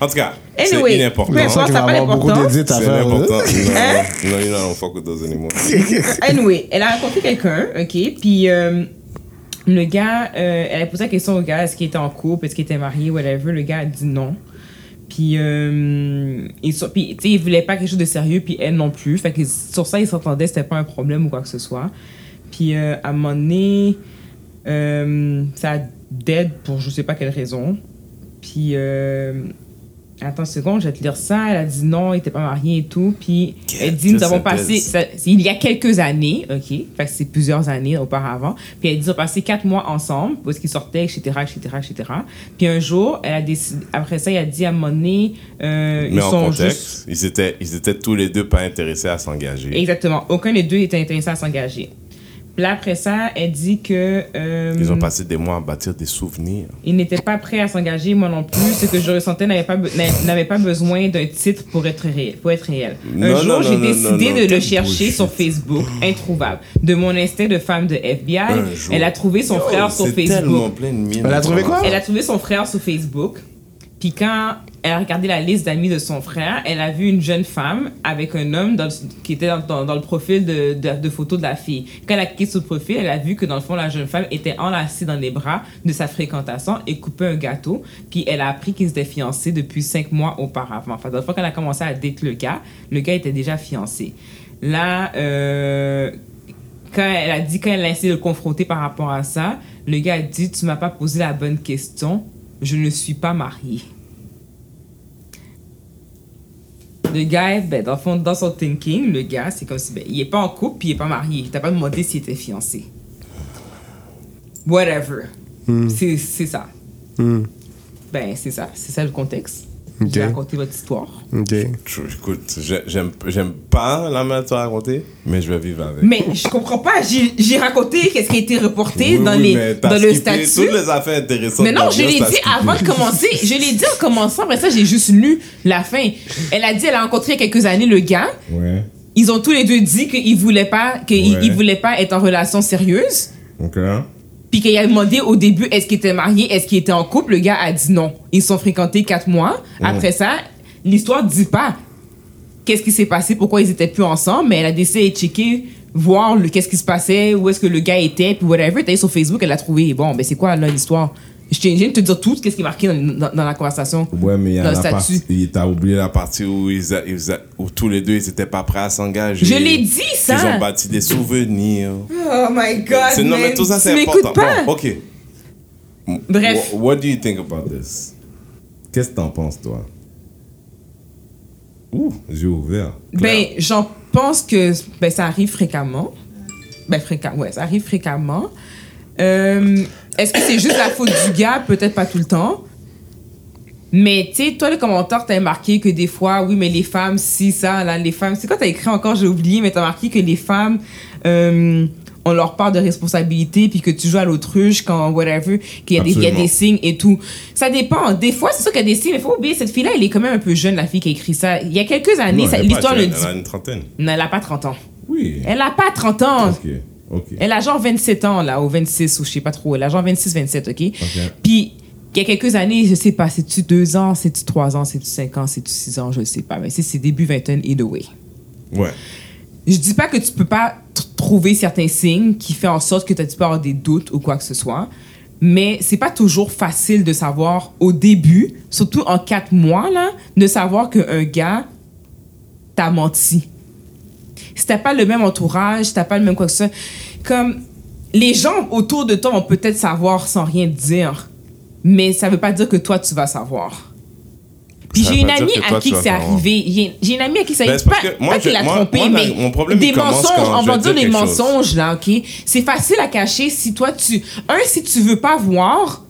En tout cas, Anyway, c'est inimportant. peu importe, ça n'a pas d'importance. C'est important. Non, non, non, don't fuck with those anymore. Anyway, elle a rencontré quelqu'un, ok, puis euh, le gars, euh, elle a posé la question au gars, est-ce qu'il était en couple, est-ce qu'il était marié, whatever. Le gars a dit non. Puis, euh, ils puis, tu sais, il voulait pas quelque chose de sérieux, puis elle non plus. Fait que sur ça, ils s'entendaient, c'était pas un problème ou quoi que ce soit. Puis, euh, à un moment donné, euh, ça a dead pour je sais pas quelle raison. Puis, euh, attends une seconde, je vais te lire ça. Elle a dit non, il était pas marié et tout. Puis, elle dit, nous avons a passé, ça- il y a quelques années, ok, fait que c'est plusieurs années auparavant. Puis elle dit, ils ont passé quatre mois ensemble, parce qu'ils sortaient, etc., etc., etc. Puis un jour, elle a décidé, après ça, elle a dit à un moment donné, euh, ils en sont contexte, juste... ils, étaient, ils étaient tous les deux pas intéressés à s'engager. Exactement. Aucun des deux était intéressé à s'engager. Là, après ça, elle dit que... euh, Ils ont passé des mois à bâtir des souvenirs. il n'était pas prêt à s'engager, moi non plus. Ce que je ressentais n'avait pas, n'avait pas besoin d'un titre pour être réel. Pour être réel. Un Non, jour, non, j'ai non, décidé non, de le chercher bullshit. sur Facebook, introuvable. De mon instinct de femme de FBI, elle a trouvé son frère sur C'est tellement Facebook. plein de mine. Elle a trouvé quoi? Elle a trouvé son frère sur Facebook. Puis quand elle a regardé la liste d'amis de son frère, elle a vu une jeune femme avec un homme qui était dans, le profil de, de, photo de la fille. Quand elle a sur le profil, elle a vu que dans le fond, la jeune femme était enlacée dans les bras de sa fréquentation et coupait un gâteau. Puis elle a appris qu'ils étaient fiancés depuis cinq mois auparavant. Enfin, dans le quand elle a commencé à date le gars, le gars était déjà fiancé. Là, euh, quand elle a dit, quand elle a essayé de le confronter par rapport à ça, le gars a dit Tu m'as pas posé la bonne question, je ne suis pas marié. Le gars, ben, dans, le fond, dans son thinking, le gars, c'est comme si ben, il est pas en couple puis il est pas marié. T'as pas demandé s'il était fiancé. Whatever. C'est c'est ça. Ben, c'est ça. C'est ça le contexte. Ok. J'ai raconté votre histoire. Ok. Je- Écoute, j'ai- j'aime j'aime pas la manière de te raconter, mais je vais vivre avec. Mais je comprends pas. J'ai raconté qu'est-ce qui a été reporté Oui, dans, oui, les, dans le statut. Toutes les affaires intéressantes. Mais non, je l'ai dit skippé. avant de commencer. Je l'ai dit en commençant. Après ça, j'ai juste lu la fin. Elle a dit elle a rencontré il y a quelques années le gars. Ouais, Ils ont tous les deux dit qu'ils voulaient pas, qu'ils Ouais. voulaient pas être en relation sérieuse. ok. Puis qu'il a demandé au début est-ce qu'il était marié, est-ce qu'il était en couple. Le gars a dit non. Ils se sont fréquentés quatre mois. Après ça, l'histoire dit pas qu'est-ce qui s'est passé, pourquoi ils étaient plus ensemble, mais elle a décidé de checker, voir le, qu'est-ce qui se passait, où est-ce que le gars était, puis whatever. T'as sur Facebook, elle a trouvé. Bon, ben c'est quoi là l'histoire? Je viens de te dire tout, qu'est-ce qui est marqué dans, dans- dans la conversation. Ouais, mais il y T'as oublié la partie où, ils, a- ils a- où tous les deux ils étaient pas prêts à s'engager. Je l'ai dit, ça. Ils ont bâti des souvenirs. Oh my god. Non, mais tout ça c'est important. pas? Bon, ok. Bref. Wha- What do you think about this? Qu'est-ce que t'en penses, toi? Ouh, yeux ouverts. Ben, j'en pense que ben, ça arrive fréquemment. Ben, fréquemment, ouais, ça arrive fréquemment. Euh, Est-ce que c'est juste la faute du gars? Peut-être pas tout le temps. Mais, tu sais, toi, le commentaire, t'as marqué que des fois, oui, mais les femmes, si, ça, là, les femmes. C'est quoi t'as écrit encore? J'ai oublié, mais t'as marqué que les femmes, euh, on leur part de responsabilité, puis que tu joues à l'autruche quand, whatever, qu'il y, a des- il y a Absolument. des signes et tout. Ça dépend. Des fois, c'est sûr qu'il y a des signes, mais faut oublier, cette fille-là, elle est quand même un peu jeune, la fille qui a écrit ça. Il y a quelques années, l'histoire le dit. Elle a une trentaine. Non, elle a pas 30 ans. Oui. Elle a pas 30 ans. Ok, Elle a genre 27 ans, là, ou 26, ou je sais pas trop. Elle a genre 26, 27, OK? Puis, il y a quelques années, je sais pas, c'est-tu 2 ans, c'est-tu 3 ans, c'est-tu 5 ans, c'est-tu 6 ans, je sais pas. Mais c'est début vingtaine, either way. Ouais. Je dis pas que tu peux pas trouver certains signes qui font en sorte que tu peux avoir des doutes ou quoi que ce soit. Mais c'est pas toujours facile de savoir au début, surtout en 4 mois, là, de savoir qu'un gars t'a menti. Si t'as pas le même entourage, si t'as pas le même quoi que soit, comme les gens autour de toi vont peut-être savoir sans rien dire, mais ça veut pas dire que toi tu vas savoir. Puis Ça j'ai une amie à qui c'est arrivé. J'ai une amie à qui ça Ben, arrive. Pas, moi, pas qu'il a trompé, moi, mais mon problème, des mensonges. On va dire des chose. mensonges, là, OK? C'est facile à cacher si toi, tu... Un, si tu veux pas voir,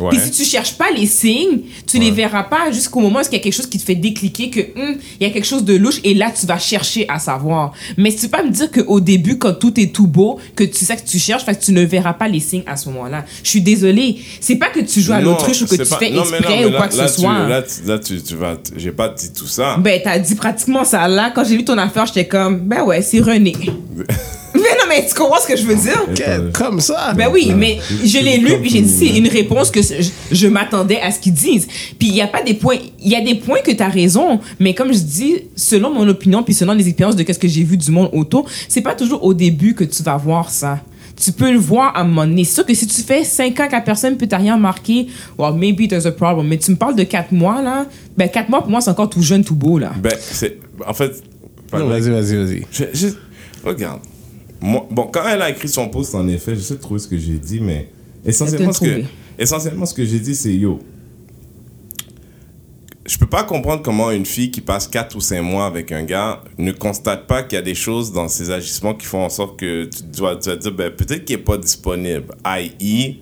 Ouais. puis si tu cherches pas les signes, tu les verras pas jusqu'au moment où il y a quelque chose qui te fait décliquer que hum, il y a quelque chose de louche et là tu vas chercher à savoir. Mais tu peux pas me dire qu'au début quand tout est tout beau, que tu sais que tu cherches, fait que tu ne verras pas les signes à ce moment-là. Je suis désolée, c'est pas que tu joues à l'autruche ou que tu pas- fais non, exprès non, ou là- quoi que là, ce tu- soit. Là, tu- là, tu, tu vas. J'ai pas dit tout ça. Ben, t'as dit pratiquement ça là. Quand j'ai lu ton affaire, j'étais comme, ben ouais, c'est René. mais non, mais tu comprends ce que je veux dire? Que- Comme ça. Ben oui, mais je l'ai lu puis j'ai dit c'est une réponse que je, je m'attendais à ce qu'ils disent. Puis il y a pas des points, il y a des points que tu as raison, mais comme je dis, selon mon opinion puis selon les expériences de qu'est-ce que j'ai vu du monde autour, c'est pas toujours au début que tu vas voir ça. Tu peux le voir à un moment donné. C'est sûr que si tu fais 5 ans que la personne peut t'a rien marqué, well, maybe there's a problem. Mais tu me parles de 4 mois, là. Ben, 4 mois, pour moi, c'est encore tout jeune, tout beau, là. Ben, c'est. En fait. Non, Vas-y, vas-y, vas-y. Regarde. Moi, bon, quand elle a écrit son post, en effet, j'essaie de trouver ce que j'ai dit, mais essentiellement, ce que, essentiellement, ce que j'ai dit, c'est yo. Je peux pas comprendre comment une fille qui passe 4 ou 5 mois avec un gars ne constate pas qu'il y a des choses dans ses agissements qui font en sorte que tu dois, tu dire, ben, peut-être qu'il est pas disponible. I.e.,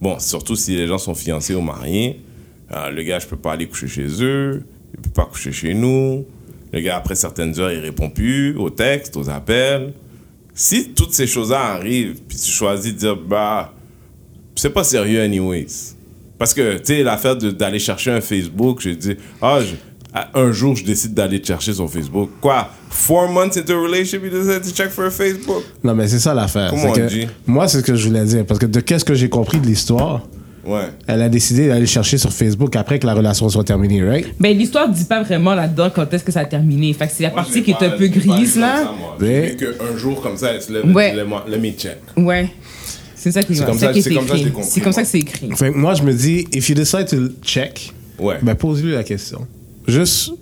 bon, surtout si les gens sont fiancés ou mariés, euh, le gars, je peux pas aller coucher chez eux, il peut pas coucher chez nous. Le gars, après certaines heures, il répond plus aux textes, aux appels. Si toutes ces choses-là arrivent, puis tu choisis de dire, bah, c'est pas sérieux anyways. Parce que, tu sais, l'affaire d'aller chercher un Facebook, ah, je- à- un jour, je décide d'aller chercher son Facebook. Quoi? Four months into a relationship, you decide to check for a Facebook? Non, mais c'est ça l'affaire. Moi, c'est ce que je voulais dire. Parce que de qu'est-ce que j'ai compris de l'histoire, Ouais. elle a décidé d'aller chercher sur Facebook après que la relation soit terminée, right? Ben, l'histoire dit pas vraiment là-dedans quand est-ce que ça a terminé. Fait que c'est la partie qui est un peu grise, là. Mais- qu'un jour comme ça, elle se lève, Ouais. let, me- check. Ouais. C'est ça qui C'est comme ça ça- qui est c'est comme ça que je écrit. C'est comme ça que c'est écrit. Fait que moi, je me dis, if you decide to check, Ouais. ben pose-lui la question. Juste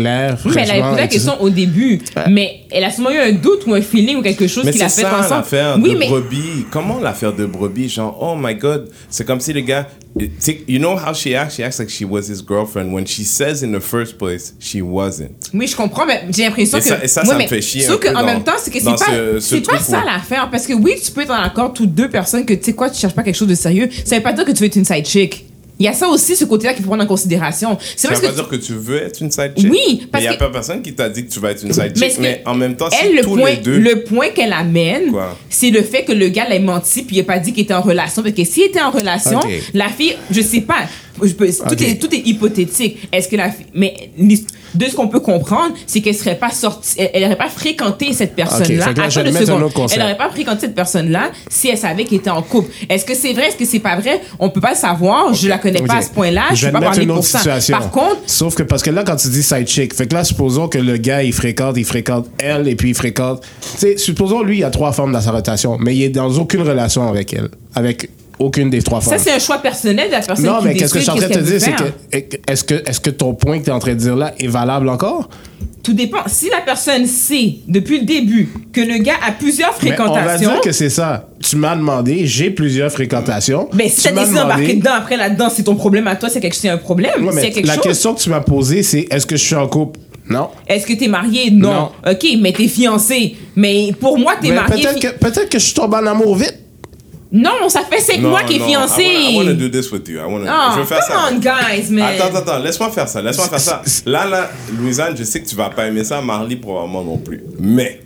clair, Oui, mais elle avait posé la question au début. Mais elle a sûrement eu un doute ou un feeling ou quelque chose qui l'a fait ça ensemble. l'affaire Oui, de mais brebis. Comment l'affaire de brebis? Genre, oh my god. C'est comme si le gars. tu sais, You know how she acts? She acts like she was his girlfriend when she says in the first place she wasn't. Oui, je comprends, mais j'ai l'impression que. ça- et ça, Oui, ça me fait chier Sauf qu'en même temps, c'est que c'est pas, ce- ce c'est pas ça l'affaire. Parce que oui, tu peux être en accord toutes deux personnes que tu sais quoi, tu cherches pas quelque chose de sérieux. Ça veut pas dire que tu veux être une side chick. Il y a ça aussi, ce côté-là qu'il faut prendre en considération. C'est Ça veut que pas dire que tu veux être une side chick. Oui, Mais parce il y a que- pas personne qui t'a dit que tu vas être une side Mais chick. Mais, en même temps, elle, le tous point, les deux. le point qu'elle amène, c'est le fait que le gars l'a menti puis il a pas dit qu'il était en relation. Parce que s'il était en relation, la fille, je sais pas, je peux- tout, est, tout est hypothétique. Est-ce que la fille, mais de ce qu'on peut comprendre, c'est qu'elle serait pas sortie, elle, elle aurait pas fréquenté cette personne-là. concept. Elle aurait pas fréquenté cette personne-là si elle savait qu'il était en couple. Est-ce que c'est vrai, est-ce que c'est pas vrai? On peut pas le savoir. Je la connais pas à ce point-là. Je, Je vais peux pas parler une pour autre ça. situation. Par contre, Sauf que parce que là, quand tu dis side chick, fait que là, supposons que le gars, il fréquente, il fréquente elle, et puis il fréquente. Tu sais, supposons lui, il y a trois femmes dans sa rotation, mais il est dans aucune relation avec elle. Avec aucune des trois ça, femmes. c'est un choix personnel de la personne Non, qui mais qu'est-ce que je suis en train de te dire, c'est que est-ce que, est-ce que ton point que tu es en train de dire là est valable encore? Tout dépend. Si la personne sait depuis le début que le gars a plusieurs Mais on va fréquentations, dire que c'est ça. Tu m'as demandé, j'ai plusieurs fréquentations. mais si Tu m'as décidé d'embarquer dedans après là-dedans, c'est ton problème à toi, c'est quelque c'est un problème. Ouais, mais c'est quelque la chose. question que tu m'as posée, c'est est-ce que je suis en couple? Non. Est-ce que t'es marié? Non. Non. Ok, mais t'es fiancé. Mais pour moi, t'es Mais marié. peut-être que, peut-être que je suis tombé en amour vite. Non, ça fait cinq Non, mois qu'il est non, fiancé. I wanna, I wanna do this with you. I wanna, Oh, je veux faire come ça. on, guys, man. Attends, attends, attends, laisse-moi faire ça, laisse-moi faire ça. Là, là, Louisanne, je sais que tu vas pas aimer ça, Marley probablement non plus. Mais,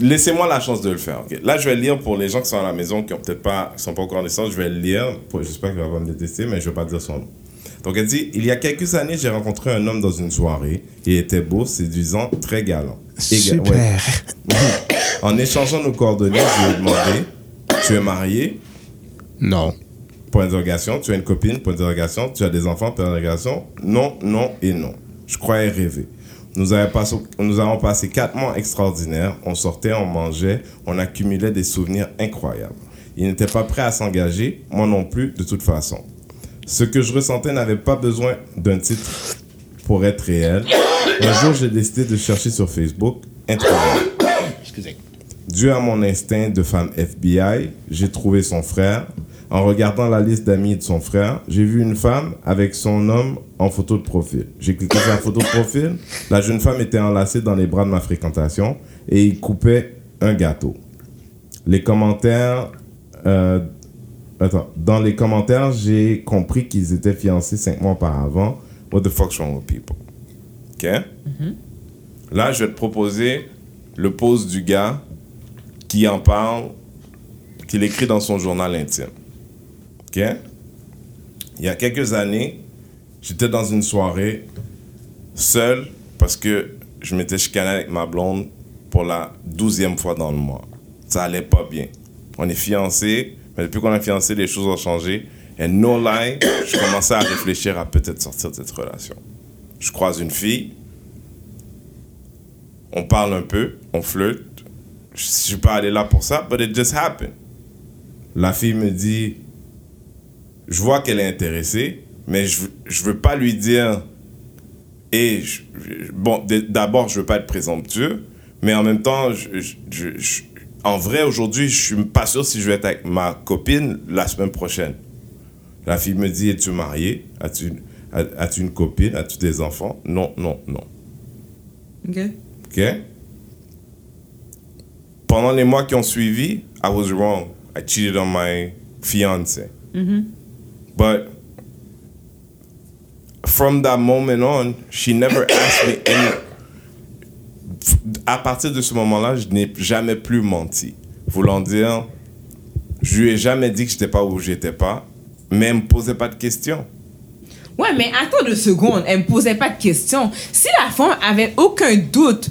laissez-moi la chance de le faire, ok? Là, je vais lire pour les gens qui sont à la maison, qui ont peut-être pas, qui sont pas encore naissants, je vais le lire. Pour- J'espère qu'il va pas me détester, mais je vais pas dire son nom. Donc, elle dit, il y a quelques années, j'ai rencontré un homme dans une soirée. Il était beau, séduisant, très galant. Éga- ouais. En échangeant nos coordonnées, je lui ai demandé, tu es marié? Non. Point d'interrogation. Tu as une copine? Point d'interrogation. Tu as des enfants? Point d'interrogation. Non, non et non. Je croyais rêver. Nous, avons passé, nous avons passé quatre mois extraordinaires. On sortait, on mangeait, on accumulait des souvenirs incroyables. Il n'était pas prêt à s'engager, moi non plus, de toute façon. Ce que je ressentais n'avait pas besoin d'un titre pour être réel. Un jour, j'ai décidé de chercher sur Facebook introuvable. Excusez. Dû à mon instinct de femme FBI, j'ai trouvé son frère. En regardant la liste d'amis de son frère, j'ai vu une femme avec son homme en photo de profil. J'ai cliqué sur la photo de profil. La jeune femme était enlacée dans les bras de ma fréquentation et il coupait un gâteau. Les commentaires. euh, attends. Dans les commentaires, j'ai compris qu'ils étaient fiancés cinq mois auparavant. What the fuck's wrong with people? OK? Là, je vais te proposer le pose du gars qui en parle, qu'il écrit dans son journal intime. OK? Il y a quelques années, j'étais dans une soirée seul parce que je m'étais chicané avec ma blonde pour la douzième fois dans le mois. Ça allait pas bien. On est fiancés, mais depuis qu'on est fiancés, les choses ont changé. Et no lie, je commençais à réfléchir à peut-être sortir de cette relation. Je croise une fille, on parle un peu, on flirte. Je je suis pas allé là pour ça, but it just happened. La fille me dit, je vois qu'elle est intéressée, mais je, je veux pas lui dire, et je- bon, d'abord, je veux pas être présomptueux, mais en même temps, je, je- en vrai, aujourd'hui, je suis pas sûr si je vais être avec ma copine la semaine prochaine. La fille me dit, es-tu marié? As-tu as- as-tu une copine? As-tu des enfants? Non, non, non. Ok. OK? Pendant les mois qui ont suivi, I was wrong. I cheated on my fiance. But from that moment on, she never asked me any. À partir de ce moment-là, je n'ai jamais plus menti. Voulant dire, je lui ai jamais dit que j'étais pas où j'étais pas, mais elle me posait pas de questions. Ouais, mais attends deux secondes. Elle me posait pas de questions. Si la femme avait aucun doute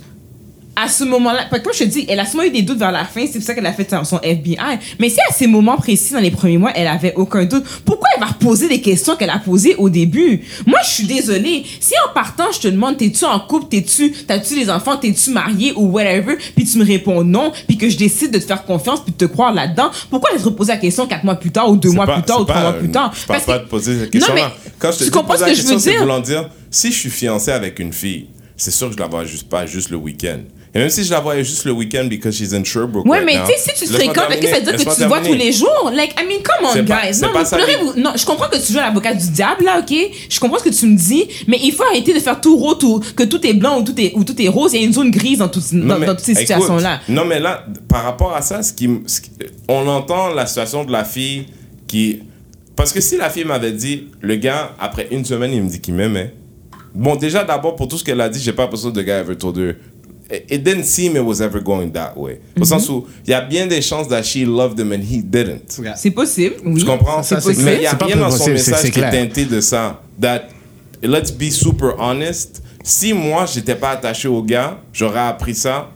à ce moment-là, parce que je te dis, elle a sûrement eu des doutes vers la fin, c'est pour ça qu'elle a fait son- FBI. Mais si à ces moments précis, dans les premiers mois, elle avait aucun doute, pourquoi elle va reposer des questions qu'elle a posées au début? Moi, je suis désolée. Si en partant, je te demande, t'es-tu en couple, t'es-tu, t'as-tu des enfants, t'es-tu marié ou whatever, puis tu me réponds non, puis que je décide de te faire confiance, puis de te croire là-dedans, pourquoi elle te reposer la question quatre mois plus tard ou deux mois pas- plus tard ou trois mois plus tard? Je parle Parce pas que- de poser cette Non, question-là. mais Quand je te tu dis comprends poser ce la que je veux question, c'est voulant dire, si je suis fiancé avec une fille, c'est sûr que je la vois juste pas juste le week-end. Et même si je la voyais juste le week-end because she's in Sherbrooke Ouais, right mais tu sais, si tu te fréquentes, ok, terminer, ça veut dire? que tu te vois tous les jours? Like, I mean, come on, pas- guys. c'est Non, pas mais pleurez, vous. Non, je comprends que tu joues à l'avocat du diable, là, ok? Je comprends ce que tu me dis, mais il faut arrêter de faire tout rose, tout, que tout est blanc ou tout est, ou tout est rose. Il y a une zone grise dans, tout- dans, mais dans toutes ces situations-là. Non, mais là, par rapport à ça, ce qui, m- ce qui- on entend la situation de la fille qui, Parce que si la fille m'avait dit, le gars, après une semaine, il me dit qu'il m'aimait. Bon, déjà, d'abord, pour tout ce qu'elle a dit, j'ai pas l'impression que the guy ever told her. It didn't seem it was ever going that way. Au Mhm. sens où, il y a bien des chances that she loved him and he didn't. C'est possible, oui. Tu comprends? Ça, c'est- possible. Mais il n'y a rien dans son message qui est teinté de ça. That, let's be super honest. Si moi, j'étais pas attaché au gars, j'aurais appris ça.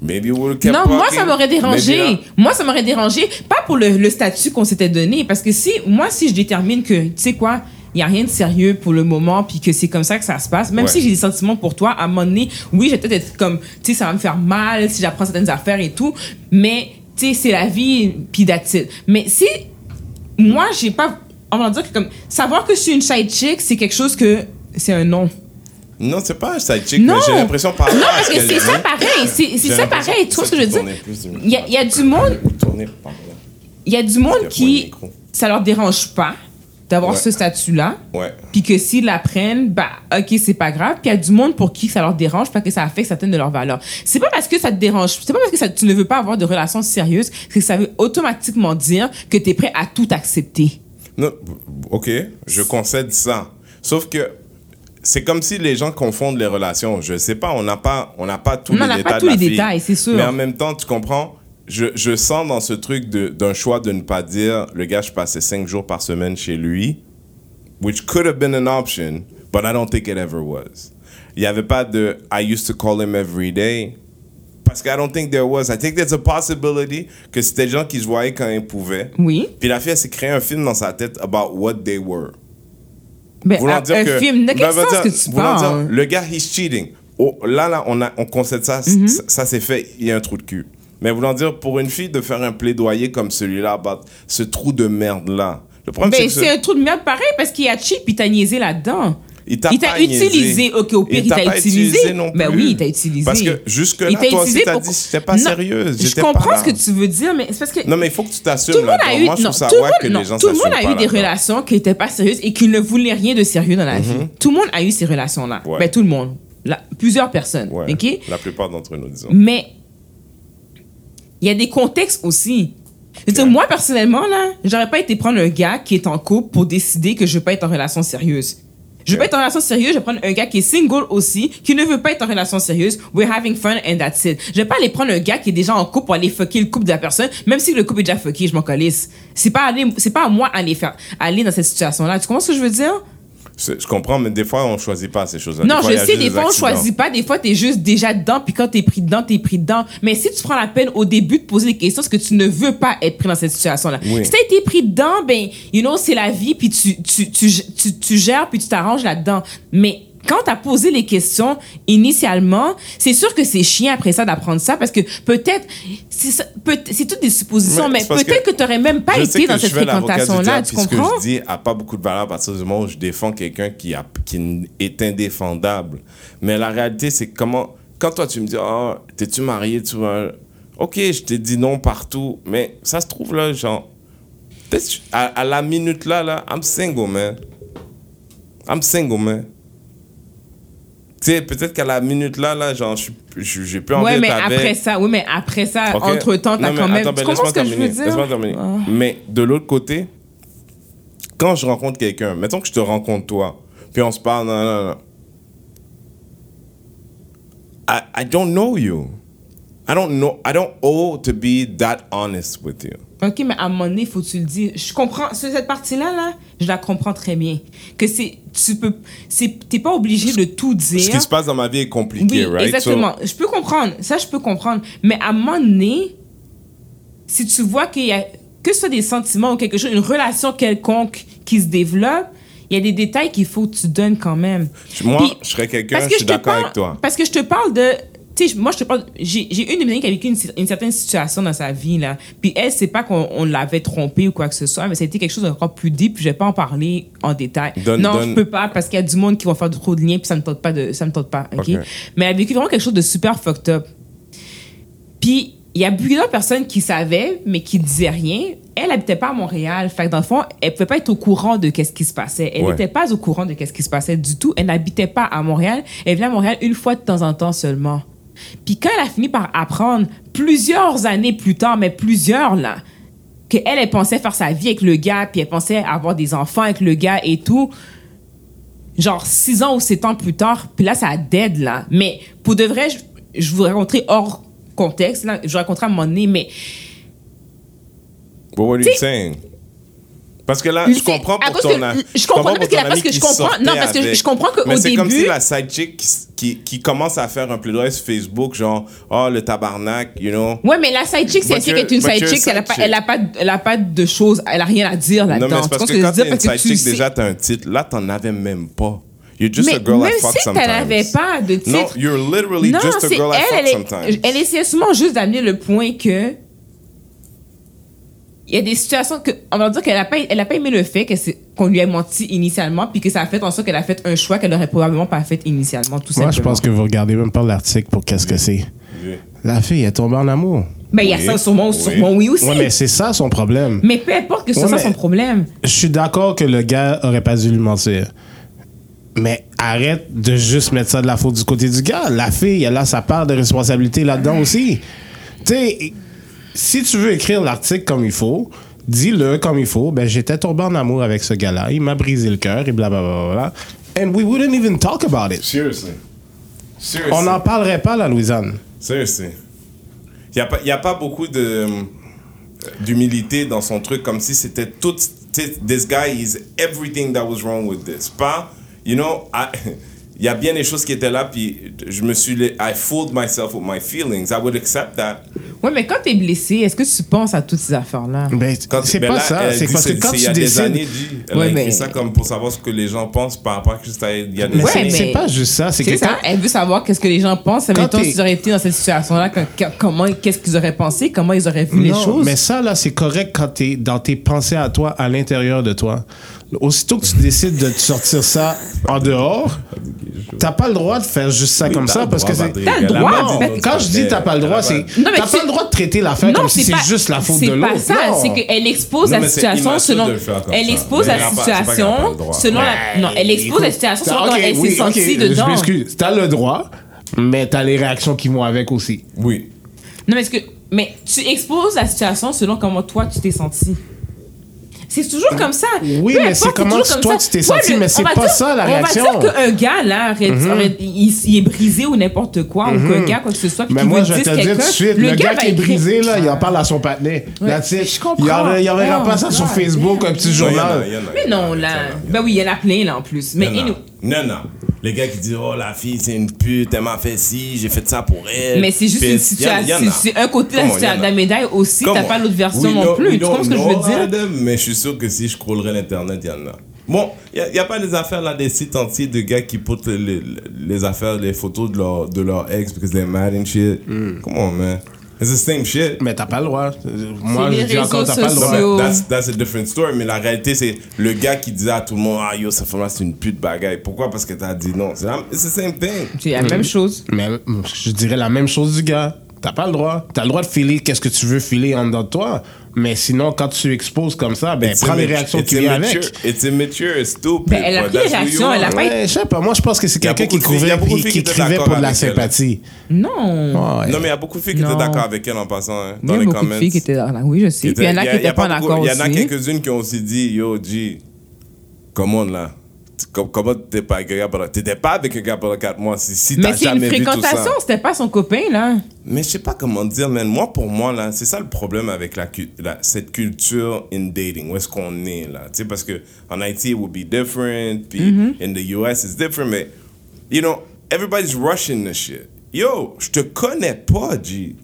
Maybe we would kept Non, moi, ça m'aurait dérangé. Moi, ça m'aurait dérangé. Pas pour le, le statut qu'on s'était donné. Parce que si, moi, si je détermine que, tu sais quoi, il n'y a rien de sérieux pour le moment, puis que c'est comme ça que ça se passe, même Ouais. si j'ai des sentiments pour toi, à un moment donné, oui, je vais peut-être être comme, tu sais, ça va me faire mal si j'apprends certaines affaires et tout, mais, tu sais, c'est la vie, puis that's it. Mais si, moi, j'ai pas, on va dire que comme, savoir que je suis une side chick, c'est quelque chose que, c'est un non. Non, c'est pas un side chick, Non. mais j'ai l'impression par Non, parce ce que c'est ça pareil, c'est ça pareil, tu vois ce que je veux dire? Il y a, du monde il y a du monde qui ça leur dérange pas d'avoir Ouais. ce statut-là. Ouais. Puis que s'ils l'apprennent, bah, ok, c'est pas grave. Puis il y a du monde pour qui ça leur dérange parce que ça affecte certaines de leurs valeurs. C'est pas parce que ça te dérange, c'est pas parce que ça, tu ne veux pas avoir de relations sérieuses que ça veut automatiquement dire que tu es prêt à tout accepter. Non, ok, je concède ça. Sauf que c'est comme si les gens confondent les relations. Je sais pas, on n'a pas, on n'a pas tous On les n'en a détails. pas tous de la les fille. détails, c'est sûr. Mais en même temps, tu comprends, je, je sens dans ce truc d'un choix de ne pas dire, le gars, je passais cinq jours par semaine chez lui, which could have been an option, but I don't think it ever was. Il n'y avait pas de I used to call him every day. Parce que I don't think there was. I think there's a possibility que c'était des gens qui se voyaient quand ils pouvaient. Oui. Puis la fille, s'est créé un film dans sa tête about what they were. Ben, Voulant un, dire un que, film, de quel voulant sens dire- que tu voulant dire, parles? le gars, he's cheating. Oh, là, là, on, a, on concède ça, Mhm. ça, ça c'est fait, il y a un trou de cul. Mais voulant dire, pour une fille de faire un plaidoyer comme celui-là, about ce trou de merde-là. Le problème, Ben, c'est un trou de merde pareil parce qu'il a cheat puis t'as niaisé là-dedans. Il t'a Il t'a utilisé. Ok, au pire, il t'a t'a pas utilisé. non Ben plus. oui, il t'a utilisé. Parce que jusque-là, Il t'a toi aussi, utilisé t'as pour- dit j'étais pas Non, sérieuse. Je comprends pas ce que là. tu veux dire, mais c'est parce que Non, mais il faut que tu t'assumes a eu, Moi, je non, trouve ça tout le wack monde, que non, les gens tout le monde a eu des relations qui n'étaient pas sérieuses et qui ne voulaient rien de sérieux dans la vie. Tout le monde a eu ces relations-là. Mhm. Ouais. Ben, tout le monde. La- plusieurs personnes. Ouais, OK? La plupart d'entre nous, disons. Mais il y a des contextes aussi. Je veux dire, Ouais. moi, personnellement, là, j'aurais pas été prendre un gars qui est en couple pour décider que je veux pas être en relation sérieuse. Je veux pas être en relation sérieuse, je vais prendre un gars qui est single aussi, qui ne veut pas être en relation sérieuse. We're having fun and that's it. Je vais pas aller prendre un gars qui est déjà en couple pour aller fucker le couple de la personne, même si le couple est déjà fucké, je m'en calisse. C'est pas aller, c'est pas à moi aller faire, aller dans cette situation-là. Tu comprends ce que je veux dire? Je comprends, mais des fois, on choisit pas ces choses-là. Non, fois, je sais, des fois, on choisit pas. Des fois, t'es juste déjà dedans, puis quand t'es pris dedans, t'es pris dedans. Mais si tu prends la peine au début de poser des questions, c'est que tu ne veux pas être pris dans cette situation-là. Oui. Si t'as été pris dedans, ben, you know, c'est la vie, puis tu, tu, tu, tu, tu gères, puis tu t'arranges là-dedans. Mais quand t'as posé les questions initialement, c'est sûr que c'est chiant après ça d'apprendre ça, parce que peut-être, c'est peut- toutes des suppositions, Mais mais, peut-être que, que t'aurais même pas été dans cette fréquentation-là. Tu comprends? Ce que je dis a pas beaucoup de valeur à partir du moment où je défends quelqu'un qui, a, qui est indéfendable. Mais la réalité, c'est comment. Quand toi, tu me dis, oh, t'es-tu marié, tu vois. Ok, je t'ai dit non partout, mais ça se trouve là, genre. À, à la minute là, là, I'm single, man. I'm single, man. Tu sais, peut-être qu'à la minute là, là, genre, j'ai plus envie Ouais, mais avec. après ça, oui, mais après ça, Ok. entre-temps, t'as Non, mais quand même. attends, ben, ce que je veux dire? Ah. Mais de l'autre côté, quand je rencontre quelqu'un, mettons que je te rencontre toi, puis on se parle, non, non, non. I, I don't know you. I don't know. I don't owe to be that honest with you. Ok, mais à un moment donné, faut que tu le dises. Je comprends, cette partie-là, là, je la comprends très bien. Que c'est, tu peux, c'est, t'es pas obligé de tout dire. Ce qui se passe dans ma vie est compliqué, oui, right? exactement. Je peux comprendre. Ça, je peux comprendre. Mais à un moment donné, si tu vois qu'il y a, que ce soit des sentiments ou quelque chose, une relation quelconque qui se développe, il y a des détails qu'il faut que tu donnes quand même. Moi, Puis- je serais quelqu'un, je suis d'accord avec toi. Parce que je te parle de. Tu sais, moi, je te parle. J'ai une de mes amies qui a vécu une, une certaine situation dans sa vie, là. Puis elle, c'est pas qu'on on l'avait trompée ou quoi que ce soit, mais ça a été quelque chose d'encore plus deep, puis je vais pas en parler en détail. Donne- non, donne- je peux pas, parce qu'il y a du monde qui va faire trop de liens, puis ça me tente pas de. Ça me tente pas, OK? Ok. Mais elle a vécu vraiment quelque chose de super fucked up. Puis il y a plusieurs personnes qui savaient, mais qui disaient rien. Elle habitait pas à Montréal. Fait que dans le fond, elle pouvait pas être au courant de qu'est-ce qui se passait. Elle Ouais. n'était pas au courant de qu'est-ce qui se passait du tout. Elle n'habitait pas à Montréal. Elle venait à Montréal une fois de temps en temps seulement. Puis quand elle a fini par apprendre, plusieurs années plus tard, mais plusieurs là, qu'elle, elle pensait faire sa vie avec le gars, puis elle pensait avoir des enfants avec le gars et tout. Genre, six ans ou sept ans plus tard, puis là, ça a dead, là. Mais pour de vrai, je, je vous raconterai hors contexte, là. Je vous raconterai à un moment donné, mais what are you saying? Parce que là, je comprends pour ton ami. je comprends parce que la- parce que je qui comprends- non, parce que je- comprends qu'au Mais c'est comme début- si la side chick qui, qui, qui commence à faire un plaidoyer sur Facebook, genre, oh, le tabarnak, you know. Ouais, mais la side chick, c'est qu'elle est une side chick, elle a, pas, chick. elle, a pas, elle a pas de choses, elle a rien à dire là-dedans. Non, mais c'est parce que quand t'es une side chick, déjà, t'as un titre. Là, t'en avais même pas. You're just mais a girl I même fuck si sometimes. elle n'avait pas de titre. No, you're literally non, just a girl I elle, fuck elle, sometimes. elle essayait seulement juste d'amener le point que il y a des situations que on va dire qu'elle a pas elle a pas aimé le fait que c'est- qu'on lui ait menti initialement puis que ça a fait en sorte qu'elle a fait un choix qu'elle aurait probablement pas fait initialement tout Moi, simplement. je pense que vous regardez même pas l'article pour qu'est-ce que c'est. Oui. La fille est tombée en amour. ben il y a ça sûrement Oui. sûrement oui aussi. Ouais, mais c'est ça son problème. mais peu importe que ce Ouais, soit mais- son problème. Je suis d'accord que le gars aurait pas dû lui mentir. Mais arrête de juste mettre ça de la faute du côté du gars. La fille, elle a sa part de responsabilité là-dedans aussi. Tu sais, si tu veux écrire l'article comme il faut, dis-le comme il faut. Ben, j'étais tombé en amour avec ce gars-là. Il m'a brisé le cœur et blablabla. And we wouldn't even talk about it. Seriously. Seriously. On n'en parlerait pas, la Louisanne. Seriously. Il n'y a, pas- y a pas beaucoup de, euh, d'humilité dans son truc, comme si c'était tout. This guy is everything that was wrong with this. Pas, you know, I- il y a bien des choses qui étaient là, puis je me suis. I fooled myself with my feelings. I would accept that. Ouais, mais quand t'es blessé, est-ce que tu penses à toutes ces affaires-là? Ben, c'est ben pas là, ça. C'est parce que quand c'est il y tu a des décides. années, dit, elle Ouais, a écrit mais- ça comme pour savoir ce que les gens pensent par rapport à juste à- il y a des Mais Ouais, c'est pas juste ça. C'est que ça, quand- elle veut savoir qu'est-ce que les gens pensent. Quand Mettons, t'es- s'ils auraient été dans cette situation-là, comment, qu'est-ce qu'ils auraient pensé, comment ils auraient vu les Non, choses? Mais ça, là, c'est correct quand t'es dans tes pensées à toi, à l'intérieur de toi. Aussitôt que tu décides de te sortir ça en dehors, t'as pas le droit de faire juste ça Oui, comme ça parce que c'est. T'as le droit, non, Quand je dis t'as pas le droit, c'est. Non, mais T'as c'est- pas le droit de traiter l'affaire comme si c'est pas- juste la faute c'est de l'autre. pas ça, c'est qu'elle expose la c'est situation selon. Elle expose la c'est situation selon la. Non, elle expose la situation selon comment elle s'est sentie dedans. Je m'excuse. T'as le droit, mais t'as les réactions qui vont avec aussi. Oui. Non, mais est-ce que. Mais tu exposes la situation selon comment toi tu t'es senti. C'est toujours comme ça. Oui, Peu mais c'est comment toujours comme toi, ça. tu t'es Ouais, senti, mais c'est on va pas dire- ça, la réaction. On va dire qu'un gars, là, aurait- aurait- il, il est brisé ou n'importe quoi, ou qu'un gars, quoi que ce soit, puis Mais qu'il moi, veut je vais dire te dire tout de quelqu'un, suite, le, gars, qui est écrire- brisé, là, il en parle à son patinet. That's it. je comprends. Il il enverra Oh, pas ça sur Facebook, un petit il y journal. il y il y Mais non, il y là. il y. Ben oui, il y en a plein, là, en plus. Mais Non, non. Les gars qui disent, oh, la fille, c'est une pute, elle m'a fait ci, j'ai fait ça pour elle. Mais c'est juste une situation. C'est un côté de la, médaille aussi. T'as pas l'autre version non plus. Tu comprends ce que je veux dire? mais je suis sûr que si je scrollerais l'Internet, il y en a. Bon, il n'y a, pas des affaires là, des sites entiers de gars qui postent les, les, les affaires, les photos de leur, de leur ex because they're mad and shit. Come on, man. It's the same shit. Mais t'as pas le droit. Moi, je dis encore, t'as pas le droit. That's, that's a different story, mais la réalité, c'est le gars qui disait à tout le monde, ah yo, cette femme-là, c'est une pute bagaille. Pourquoi? Parce que t'as dit non. C'est la- it's the same thing. C'est la même chose. Mais mm, je dirais la même chose du gars. T'as pas le droit. T'as le droit de filer qu'est-ce que tu veux filer en dedans de toi. Mais sinon, quand tu exposes comme ça, ben, It's prends les immature- réactions it's qui viennent immature- avec. It's immature, it's stupid. Ben, elle a pris les réactions, elle a are. pas Ouais, je sais pas. Moi, je pense que c'est Il y quelqu'un qui il y écrivait, qui qui étaient écrivait pour de la elle. sympathie. Non. Ouais. Non, mais il y a beaucoup de filles qui Non. étaient d'accord avec elle en passant, hein, Il y dans a les beaucoup comments. de filles qui étaient là. Oui, je sais. Puis il y en a étaient- qui y n'étaient pas d'accord Il y en a aussi. quelques-unes qui ont aussi dit, yo, G, comment là Comment t'es pas pendant... T'étais pas avec un gars pendant 4 mois si, si Mais t'as c'est une jamais vu tout ça. fréquentation, c'était pas son copain, là. Mais je sais pas comment dire, man. Moi, pour moi, là, c'est ça le problème avec la, cette culture in dating. Où est-ce qu'on est, là? Tu sais, parce que en Haïti, it would be different. Puis Mm-hmm. in the US, it's different. Mais, you know, everybody's rushing this shit. Yo, je te connais pas, G.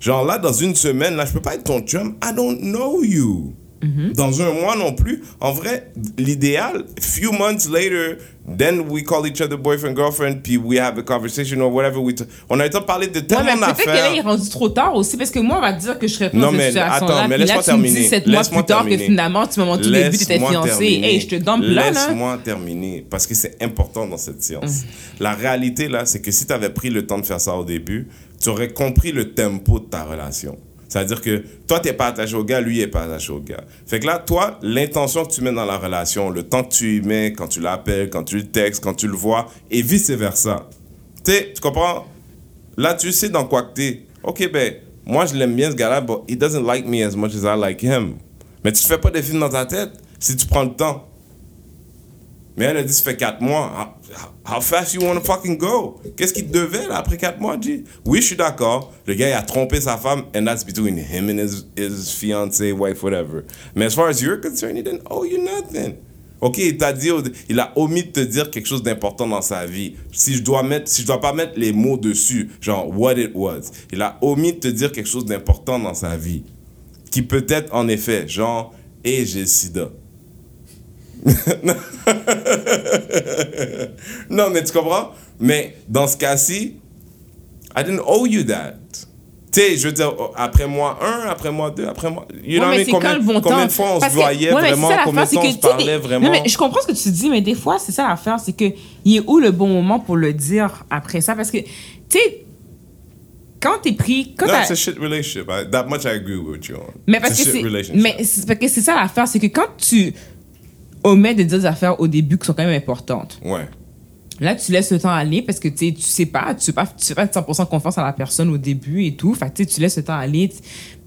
Genre là, dans une semaine, là, je peux pas être ton chum. I don't know you. Mm-hmm. Dans un mois non plus. En vrai, l'idéal, few months later, then we call each other boyfriend, girlfriend, puis we have a conversation or whatever. We on a le temps de parler de Ouais, tellement mais peut-être que là, d'affaires. il est rendu trop tard aussi, parce que moi, on va dire que je serais pas Non, dans mais cette situation-là. mais laisse-moi terminer. sept mois Laisse-moi plus tard que terminer. finalement, tu m'as montré au début, fiancé. Hey, je te dump là, là. Laisse-moi terminer, parce que c'est important dans cette science. La réalité, là, c'est que si tu avais pris le temps de faire ça au début, tu aurais compris le tempo de ta relation. C'est-à-dire que toi, tu n'es pas attaché au gars, lui, il n'est pas attaché au gars. Fait que là, toi, l'intention que tu mets dans la relation, le temps que tu y mets, quand tu l'appelles, quand tu le textes, quand tu le vois, et vice-versa. Tu sais, tu comprends? Là, tu sais dans quoi que t'es. Ok, ben, moi, je l'aime bien ce gars-là, but he doesn't like me as much as I like him. Mais tu fais pas des films dans ta tête si tu prends le temps. Mais elle a dit, ça fait 4 mois. How, fast you wanna fucking go? Qu'est-ce qu'il devait, là, après 4 mois? Oui, je suis d'accord. Le gars, il a trompé sa femme, and that's between him and his, his fiancée, wife, whatever. Mais as far as you're concerned, he didn't owe you nothing. Ok, il t'a dit, il a omis de te dire quelque chose d'important dans sa vie. Si je dois mettre, si je dois pas mettre les mots dessus, genre what it was, il a omis de te dire quelque chose d'important dans sa vie, qui peut être en effet, genre, et j'ai sida. non, mais tu comprends? Mais dans ce cas-ci, I didn't owe you that. Tu sais, je veux dire, après moi un, après moi deux, après moi. You know Ouais, what I mais mean? c'est combien, quand le bon combien temps? de fois on Parce se que- voyait ouais, mais c'est vraiment? ça Combien de que, on se parlait des- vraiment? Non, mais je comprends ce que tu dis, mais des fois, c'est ça l'affaire, c'est que il est où le bon moment pour le dire après ça? Parce que, tu sais, quand t'es pris, quand No, it's a shit relationship. I, that much I agree with you on. Mais parce It's a que shit c'est, mais parce que c'est ça l'affaire, c'est que quand tu omets de dire des affaires au début qui sont quand même importantes, Ouais. là tu laisses le temps aller parce que tu sais, tu sais pas, tu sais pas, tu fais pas 100% confiance à la personne au début et tout, fait tu sais, tu laisses le temps aller, tu-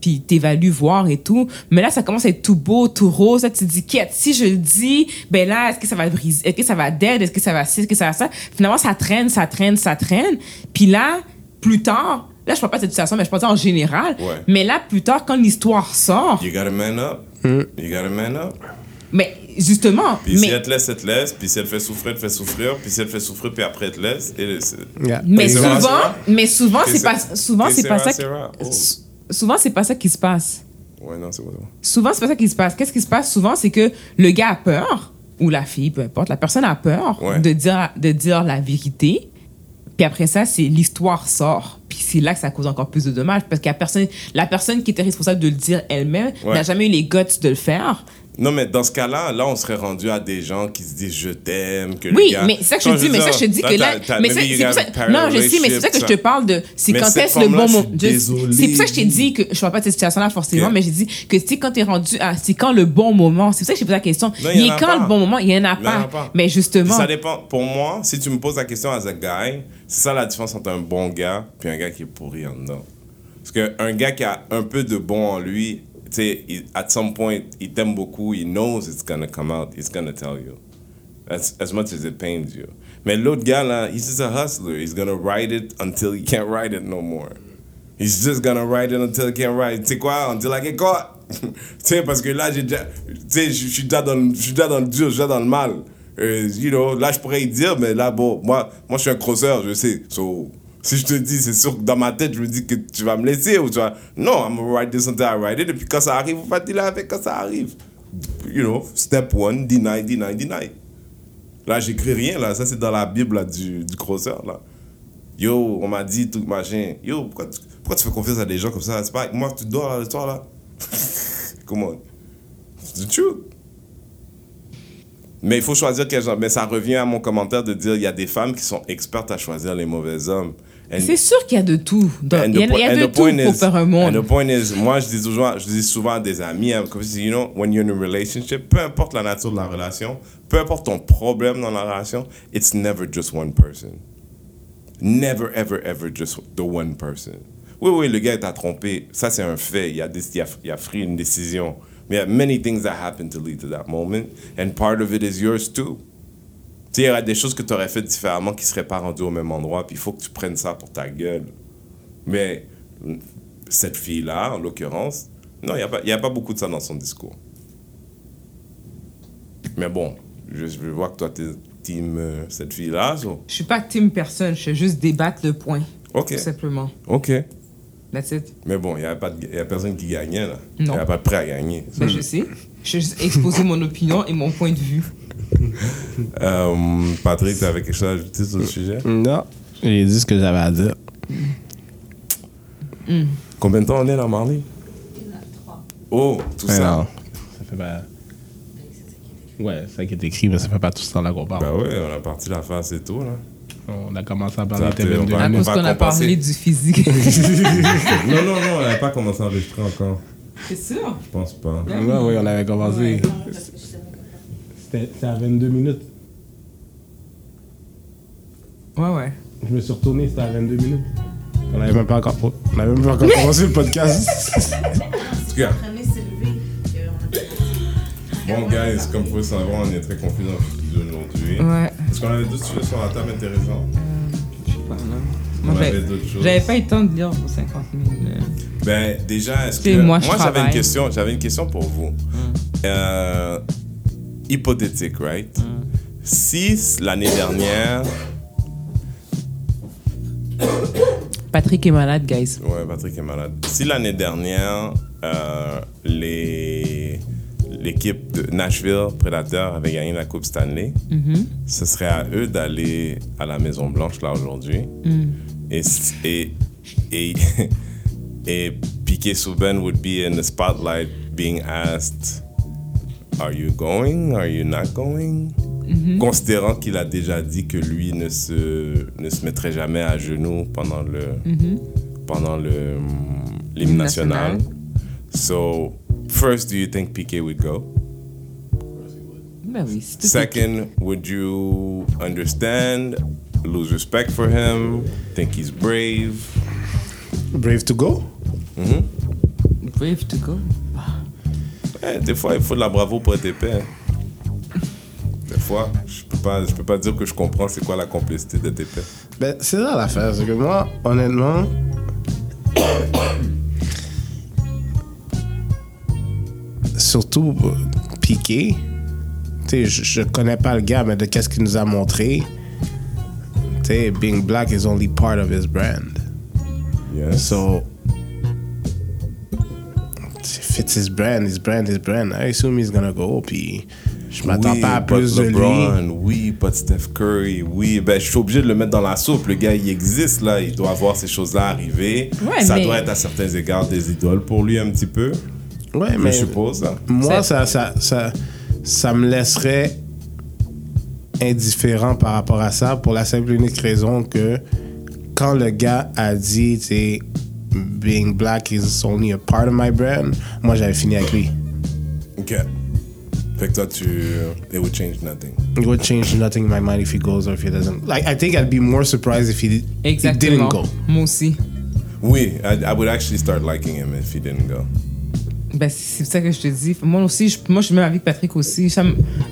puis t'évalues voir et tout. Mais là ça commence à être tout beau, tout rose, là tu te dis quête, si je le dis, ben là est-ce que ça va briser, est-ce que ça va dead, est-ce que ça va ci, est-ce que ça va ça? Finalement ça traîne, ça traîne, ça traîne. Puis là plus tard, là je parle pas de cette situation, mais je parle en général. Ouais. Mais là plus tard quand l'histoire sort, You gotta man up. You gotta man up. Mais justement, Puis si mais, elle te laisse, elle te laisse. Puis si elle te fait souffrir, elle te fait souffrir. Puis si elle te fait souffrir, puis après elle te laisse. Et Yeah. mais souvent, mais souvent c'est pas, souvent c'est pas ça. Oh. sou- Souvent c'est pas ça qui se passe. Ouais, non, c'est c'est bon. Souvent c'est pas ça qui se passe. Qu'est-ce qui se passe souvent, c'est que le gars a peur ou la fille, peu importe, la personne a peur Ouais. de dire de dire la vérité. Puis après ça, c'est l'histoire sort. Puis c'est là que ça cause encore plus de dommages parce que la personne, la personne qui était responsable de le dire elle-même Ouais. n'a jamais eu les guts de le faire. Non, mais dans ce cas-là, là, on serait rendu à des gens qui se disent je t'aime, que Oui, le gars... mais c'est ça que je te dis, mais ça je te dis que là, mais ça- c'est non, je sais, mais c'est ça que je te parle de, c'est quand est-ce le bon je moment. je- C'est pour ça que je t'ai dit que je parle pas de cette situation-là forcément, mais j'ai dit que tu sais, quand t'es rendu à, c'est quand le bon moment. C'est pour ça que j'ai posé la question. Il y est a quand le bon moment? Il y en a pas. Mais justement. ça dépend. Pour moi, si tu me poses la question as a guy, c'est ça la différence entre un bon gars puis un gars qui est pourri en dedans. Parce qu'un gars qui a un peu de bon en lui, sais, at some point, t'aime beaucoup, he knows it's gonna come out, he's gonna tell you. As, as much as it pains you. Mais l'autre gars, là, he's just a hustler. He's gonna ride it until he can't ride it no more. He's just gonna ride it until he can't it. Tu quoi? Until I get caught. tu sais, parce que là, j'ai déjà. Tu sais, je suis déjà, dans le- dur, je suis dans le mal. Euh, you know, là, je pourrais y dire, mais là, bon, moi, moi je suis un crosseur, je sais. So, si je te dis, c'est sûr que dans ma tête, je me dis que tu vas me laisser ou tu vas. Non, I'm gonna ride this until I ride it. Et puis quand ça arrive, on va dealer avec quand ça arrive. You know, step one, deny, deny, deny. Là, j'écris rien, là. Ça, c'est dans la Bible là, du, du là. Yo, on m'a dit tout machin. Yo, pourquoi tu, pourquoi tu fais confiance à des gens comme ça? C'est pas avec moi que tu dors, là, le soir, là. Comment? C'est truth. Mais il faut choisir quel genre. Mais ça revient à mon commentaire de dire il y a des femmes qui sont expertes à choisir les mauvais hommes. And- C'est sûr qu'il y a de tout. dans- And Il y a, il y a point- de and tout point pour is- faire un And monde. the point is, moi, je dis toujours, je dis souvent à des amis, hein, comme dis, you know, when you're in a relationship, peu importe la nature de la relation, peu importe ton problème dans la relation, it's never just one person. Never, ever, ever just the one person. Oui, oui, le gars t'a trompé. Ça, c'est un fait. Il a, des- il, a, il a pris une décision. Mais il y a many things that happen to lead to that moment. And part of it is yours too. Tu sais, il y aurait des choses que tu aurais faites différemment qui ne seraient pas rendues au même endroit. Puis il faut que tu prennes ça pour ta gueule. Mais cette fille-là, en l'occurrence, non, il n'y a, a pas beaucoup de ça dans son discours. Mais bon, je, je vois que toi, tu es team euh, cette fille-là. so- Je suis pas team personne, je fais juste débattre le point. Ok, Tout simplement. ok. That's it. Mais bon, il n'y a, pas de- il y a personne qui gagnait, là. Il n'y Non. a pas de prêt à gagner. Ben, je sais. Je vais juste exposer mon opinion et mon point de vue. Euh, Patrick, tu avais quelque chose à ajouter sur le sujet? Non, j'ai dit ce que j'avais à dire. Combien de temps on est là, Marley? Il y en a trois. Oh, tout Ouais, ça. non. Ça fait pas. Ouais, c'est ça qui est écrit, mais ça fait pas tout ce temps-là qu'on parle. Bah ouais, on a parti la face et tout, là. On a commencé à parler de été- 22 on va- À on cause va qu'on a parlé du physique. non, non, non, on n'avait pas commencé à enregistrer encore. C'est sûr. Je pense pas. Ouais, oui, on avait commencé. C'était à 22 minutes. Ouais, ouais. Je me suis retourné, c'était à 22 minutes. On avait même pas encore, on avait même pas encore commencé le podcast. Bon, guys, comme vous le savez, on est très confiants dans le studio aujourd'hui. Ouais. Est-ce qu'on avait d'autres sujets sur la table intéressants Je sais pas, Moi, j'avais- d'autres choses. j'avais pas eu le temps de lire pour 50 000. euh. Ben, déjà, est-ce que. moi, j'avais une question, j'avais une question pour vous. Euh, hypothétique, right? Si l'année dernière. Patrick est malade, guys. Ouais, Patrick est malade. Si l'année dernière, euh, les. L'équipe de Nashville Predator avait gagné la Coupe Stanley, Mhm. ce serait à eux d'aller à la Maison Blanche là aujourd'hui. Mm. Et, et, et, et Piquet Souben would be in the spotlight being asked, Are you going? Are you not going? Considérant qu'il a déjà dit que lui ne se, ne se mettrait jamais à genoux pendant le pendant le hum, l'hymne national. national. So, first, do you think Piquet would go? Ben oui, c'est tout. Second, would you understand, lose respect for him, think he's brave? Brave to go? Brave to go. Eh, des fois, il faut de la bravo pour être épais. hein. Des fois, je peux pas, je peux pas dire que je comprends c'est quoi la complexité d'être épais. Ben, c'est ça l'affaire, c'est que moi, honnêtement. Surtout Piqué. Tu sais, je, je connais pas le gars, mais de qu'est-ce qu'il nous a montré. Tu sais, being black is only part of his brand. Yes. So. If it's his brand, his brand, his brand. I assume he's gonna go. Puis je m'attends oui, pas à plus de lui. LeBron, Oui, pas de Steph Curry. Oui, ben, je suis obligé de le mettre dans la soupe. Le gars, il existe là. Il doit avoir ces choses-là arriver. Ouais, ça mais- doit être à certains égards des idoles pour lui un petit peu. Ouais, Je mais suppose. hein. Moi, ça, ça, ça, ça me laisserait indifférent par rapport à ça pour la simple et unique raison que quand le gars a dit, tu sais, being black is only a part of my brand, moi j'avais fini avec lui. Ok. Fait que toi, tu. It would change nothing. It would change nothing in my mind if he goes or if he doesn't. Like, I think I'd be more surprised if he, he Exactement. didn't go. Moi aussi. Oui, I, I would actually start liking him if he didn't go. Ben, c'est ça que je te dis. Moi aussi, je, moi, je suis même avec Patrick aussi.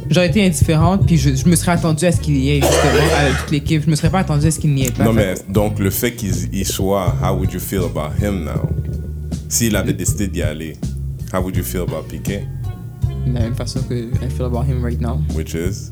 J'aurais été indifférente, puis je, je me serais attendue à ce qu'il y ait, justement, avec toute l'équipe. Je me serais pas attendue à ce qu'il n'y ait pas. Non, mais donc le fait qu'il il soit, how would you feel about him now? S'il avait décidé d'y aller, how would you feel about Piqué? que De la même façon que I feel about him right now. Which is?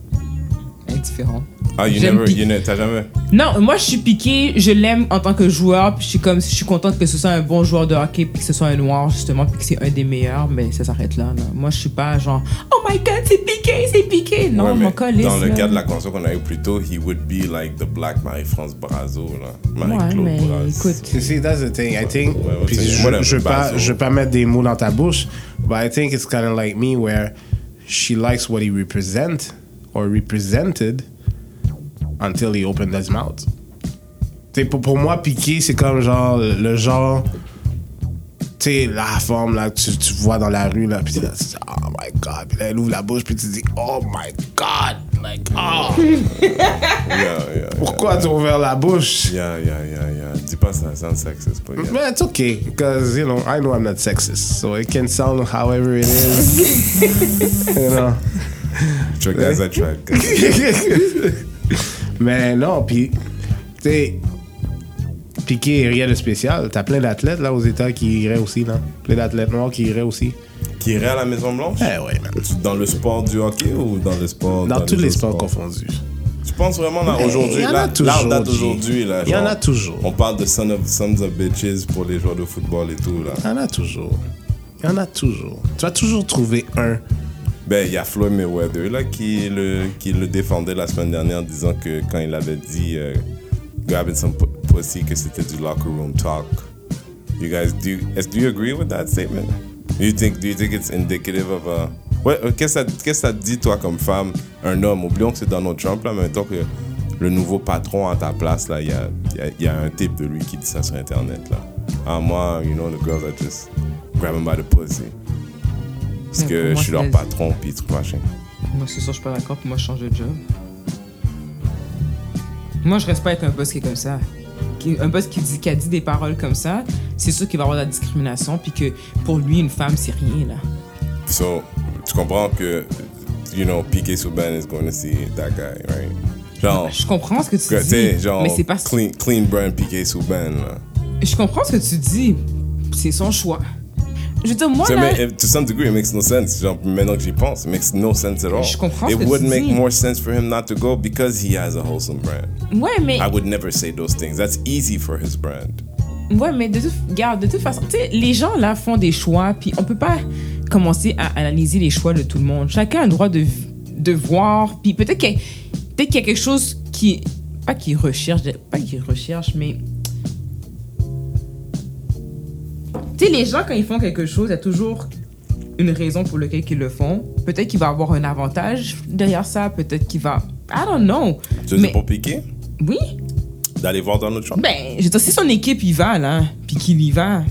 Indifférent. Ah, you J'aime never, Pi- you ne, t'as jamais? Non, moi, je suis piqué. Je l'aime en tant que joueur. Puis je suis comme, je suis contente que ce soit un bon joueur de hockey, puis que ce soit un noir, justement, puis que c'est un des meilleurs. Mais ça s'arrête là, là. Moi, je suis pas genre, oh my god, c'est piqué, c'est piqué. Non, Ouais, mais mon colis. Dans le là. cas de la conversation qu'on a eu plus tôt, he would be like the black Marie-France Brazo, là. Ouais, Marie-Claude mais Brazo. écoute. You see, that's the thing. I think, Ouais, ouais, puis c'est- je, whatever, je veux pas, je veux pas mettre des mots dans ta bouche, but I think it's kind of like me where she likes what he represent or represented until he opened his mouth. T'sais, pour, pour moi, Piqué, c'est comme genre le genre, tu sais, la forme là, que tu, tu vois dans la rue là, puis là, tu dis, oh my god, puis là, elle ouvre la bouche, puis tu dis, oh my god, like, oh, Yeah, yeah, pourquoi tu as ouvert la bouche? Yeah, yeah, yeah, yeah. Dis pas ça, sound sexist, but yeah. But it's okay because you know I know I'm not sexist, so it can sound however it is. you know? Check as I tried. Mais non, puis tu sais, Piqué, rien de spécial. T'as plein d'athlètes là aux États qui iraient aussi là, plein d'athlètes noirs qui iraient aussi. Qui irait à la Maison Blanche? Eh ouais, man. Dans le sport du hockey ou dans le sport Dans, tous les sports confondus. Tu penses vraiment là aujourd'hui il y en a là, on date G. aujourd'hui là. Il y en a toujours. On parle de son of, sons of bitches pour les joueurs de football et tout là. Il y en a toujours. Il y en a toujours. Tu vas toujours trouver un. Ben, il y a Floyd Mayweather là, qui, le, qui le défendait la semaine dernière en disant que quand il avait dit euh, grabbing some pu- pussy, que c'était du locker room talk. You guys, do do you agree with that statement? You think, do you think it's indicative of a... Ouais, euh, qu'est-ce que ça- te dit, toi, comme femme, un homme? Oublions que c'est Donald Trump, là, mais mettons que le nouveau patron à ta place, là, il y a, y a un type de lui qui dit ça sur Internet, là. Ah, moi, you know, the girls are just grabbing by the pussy. Parce Mais que pour je suis leur patron, puis truc machin. Moi, c'est sûr, je suis pas d'accord, puis moi, je change de job. Moi, je reste pas avec un boss qui est comme ça. Un boss qui, dit, qui a dit des paroles comme ça, c'est sûr qu'il va y avoir de la discrimination, puis que pour lui, une femme, c'est rien, là. So, tu comprends que, you know, Piqué Souban is going to see that guy, right? Genre, Je comprends ce que tu que, dis. genre, mais c'est pas. clean, clean brand Piqué Souban, là. Je comprends ce que tu dis. C'est son choix. Je moi, So, là. mais, to some degree, it makes no sense. Genre, maintenant que j'y pense, it makes no sense at all. Je comprends It ce que would make dis. more sense for him not to go because he has a wholesome brand. Ouais, mais. I would never say those things. That's easy for his brand. Ouais, mais de toute, regarde, de toute façon, tu sais, les gens là font des choix, puis on peut pas commencer à analyser les choix de tout le monde. Chacun a le droit de, de voir, puis peut-être qu'il y, y a quelque chose qui. Pas qu'il recherche, pas qu'il recherche, mais. Tu sais, les gens, quand ils font quelque chose, il y a toujours une raison pour laquelle ils le font. Peut-être qu'il va avoir un avantage derrière ça, peut-être qu'il va. I don't know. Tu Mais- pour Piqué? Oui, D'aller voir Donald Trump? ben, je veux dire, si son équipe y va, là, puis qu'il y va,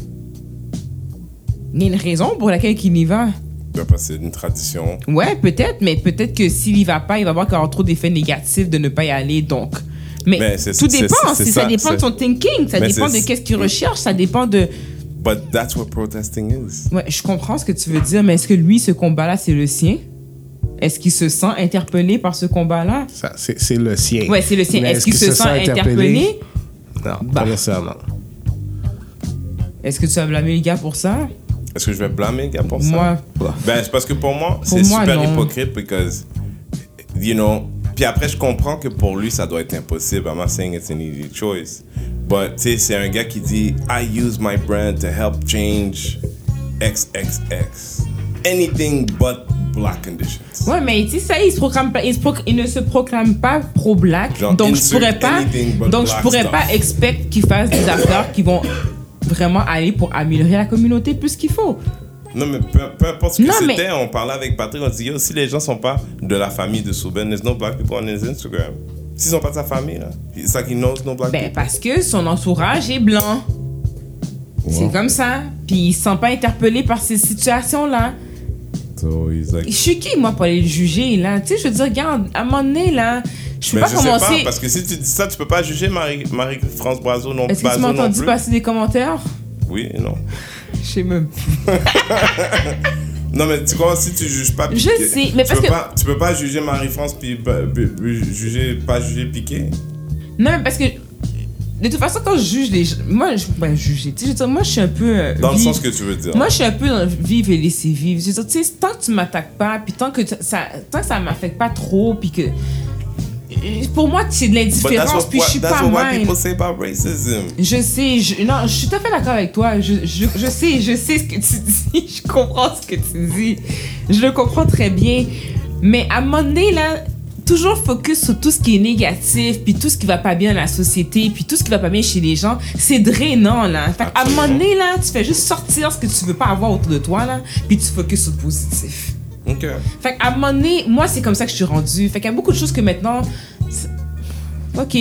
il y a une raison pour laquelle il y va. Ben, parce que c'est une tradition. Ouais, peut-être, mais peut-être que s'il y va pas, il va avoir qu'il y aura trop d'effets négatifs de ne pas y aller, donc. Mais, Mais c'est- tout dépend, ça, ça, dépend de son thinking, ça Mais dépend de qu'est-ce qu'il recherche, ça dépend de... But that's what protesting is. Ouais, je comprends ce que tu veux dire, mais est-ce que lui, ce combat-là, c'est le sien? Est-ce qu'il se sent interpellé par ce combat-là? C'est le sien. Ouais, c'est le sien. Est-ce qu'il que se sent interpellé? Non, Bah. pas nécessairement. Est-ce que tu vas blâmer le gars pour ça? Est-ce que je vais blâmer le gars pour ça? Moi. Ben, c'est parce que pour moi, c'est super non. hypocrite because, you know, puis après, je comprends que pour lui, ça doit être impossible. I'm not saying it's an easy choice. But, tu sais, c'est un gars qui dit, I use my brand to help change XXX. Anything but black conditions. Ouais, mais tu sais, ça, il, se proclame il, se proc- il ne se proclame pas pro-black. Donc, je pourrais pas, donc je pourrais stuff. pas expect qu'il fasse des affaires qui vont vraiment aller pour améliorer la communauté plus qu'il faut. Non, mais peu, peu importe ce que mais- c'était, on parlait avec Patrick, on dit, yo, si les gens sont pas de la famille de Souben, there's no black people on his Instagram. S'ils sont pas de sa famille, là, it's like he knows no black Ben, people. parce que son entourage est blanc. C'est comme ça. Puis il se sent pas interpellé par ces situations-là. So he's like, Je suis qui, moi, pour aller le juger, là? Tu sais, je veux dire, regarde, à un moment donné, là, je peux Mais pas je sais commencer. pas, parce que si tu dis ça, tu peux pas juger Marie- Marie-France Boiseau non, Est-ce que tu m'as entendu plus. passer des commentaires? Oui et non. Je sais même. Non, mais tu vois, si tu juges pas Je Piqué, sais, mais tu parce peux que- Pas, tu peux pas juger Marie-France puis bah, bah, bah, juger, pas juger Piqué? Non, mais parce que de toute façon, quand je juge les gens, moi, je ben, juger, tu sais, je moi, je suis un peu. euh, Dans le sens que tu veux dire. Moi, je suis un peu dans vivre et laisser vivre. Je veux dire, tu sais, tant que tu m'attaques pas, puis tant que ça, ça- tant que ça m'affecte pas trop, puis que. Pour moi, c'est de l'indifférence, puis je suis pas mine. Je sais, je, non, je suis tout à fait d'accord avec toi. Je, je, je sais, je sais ce que tu dis. Je comprends ce que tu dis. Je le comprends très bien. Mais à un moment donné, là, toujours focus sur tout ce qui est négatif, puis tout ce qui va pas bien dans la société, puis tout ce qui va pas bien chez les gens, c'est drainant, là. Fait à un moment donné, là, tu fais juste sortir ce que tu veux pas avoir autour de toi, là, puis tu focuses sur le positif. Ok. Fait à un moment donné, moi, c'est comme ça que je suis rendue. Fait qu'il y a beaucoup de choses que maintenant. Ok.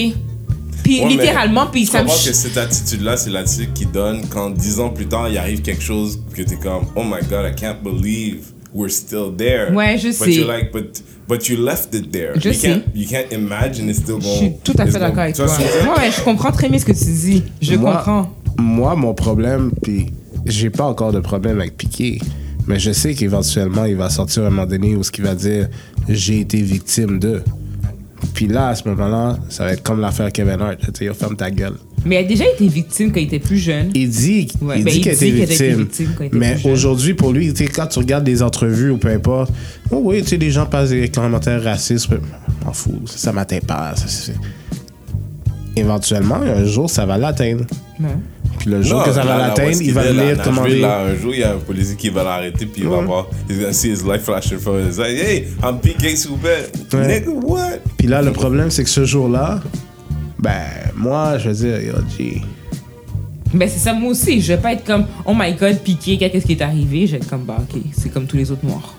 Puis Ouais, littéralement, puis Je ça me. comprends que cette attitude-là, c'est l'attitude qui donne quand dix ans plus tard, il arrive quelque chose que t'es comme, oh my god, I can't believe we're still there. Ouais, je but sais. You're like, but, but you left it there. Je you sais. Can't, you can't imagine it's still Je going. suis tout à fait d'accord avec toi. je ouais, je comprends très bien ce que tu dis. Je Moi- comprends. Moi, mon problème, puis j'ai pas encore de problème avec Piqué, mais je sais qu'éventuellement, il va sortir à un moment donné où ce qu'il va dire j'ai été victime de. Puis là, à ce moment-là, ça va être comme l'affaire Kevin Hart. Tu sais, ferme ta gueule. Mais il a déjà été victime quand il était plus jeune. Il dit, Ouais, il ben, dit a été victime. victime quand il était mais aujourd'hui, pour lui, quand tu regardes des entrevues ou peu importe, oh oui, tu sais, les gens passent des commentaires racistes. M'en fous, ça, ça m'atteint pas. ça, Éventuellement, un jour, ça va l'atteindre. Ouais. Puis le jour Non, que ça va l'atteindre, il va est, venir commander. Là, un jour, il y a un policier qui va l'arrêter, puis il va voir. He's gonna see his life flashing for his like, hey, I'm PK Souben. Ouais. Nigga, what? Puis là, le problème, c'est que ce jour-là, ben, moi, je veux dire, yo, G, Ben, c'est ça, moi aussi. Je vais pas être comme, oh my god, piqué, qu'est-ce qui est arrivé? Je vais être comme, bah, ok, c'est comme tous les autres noirs.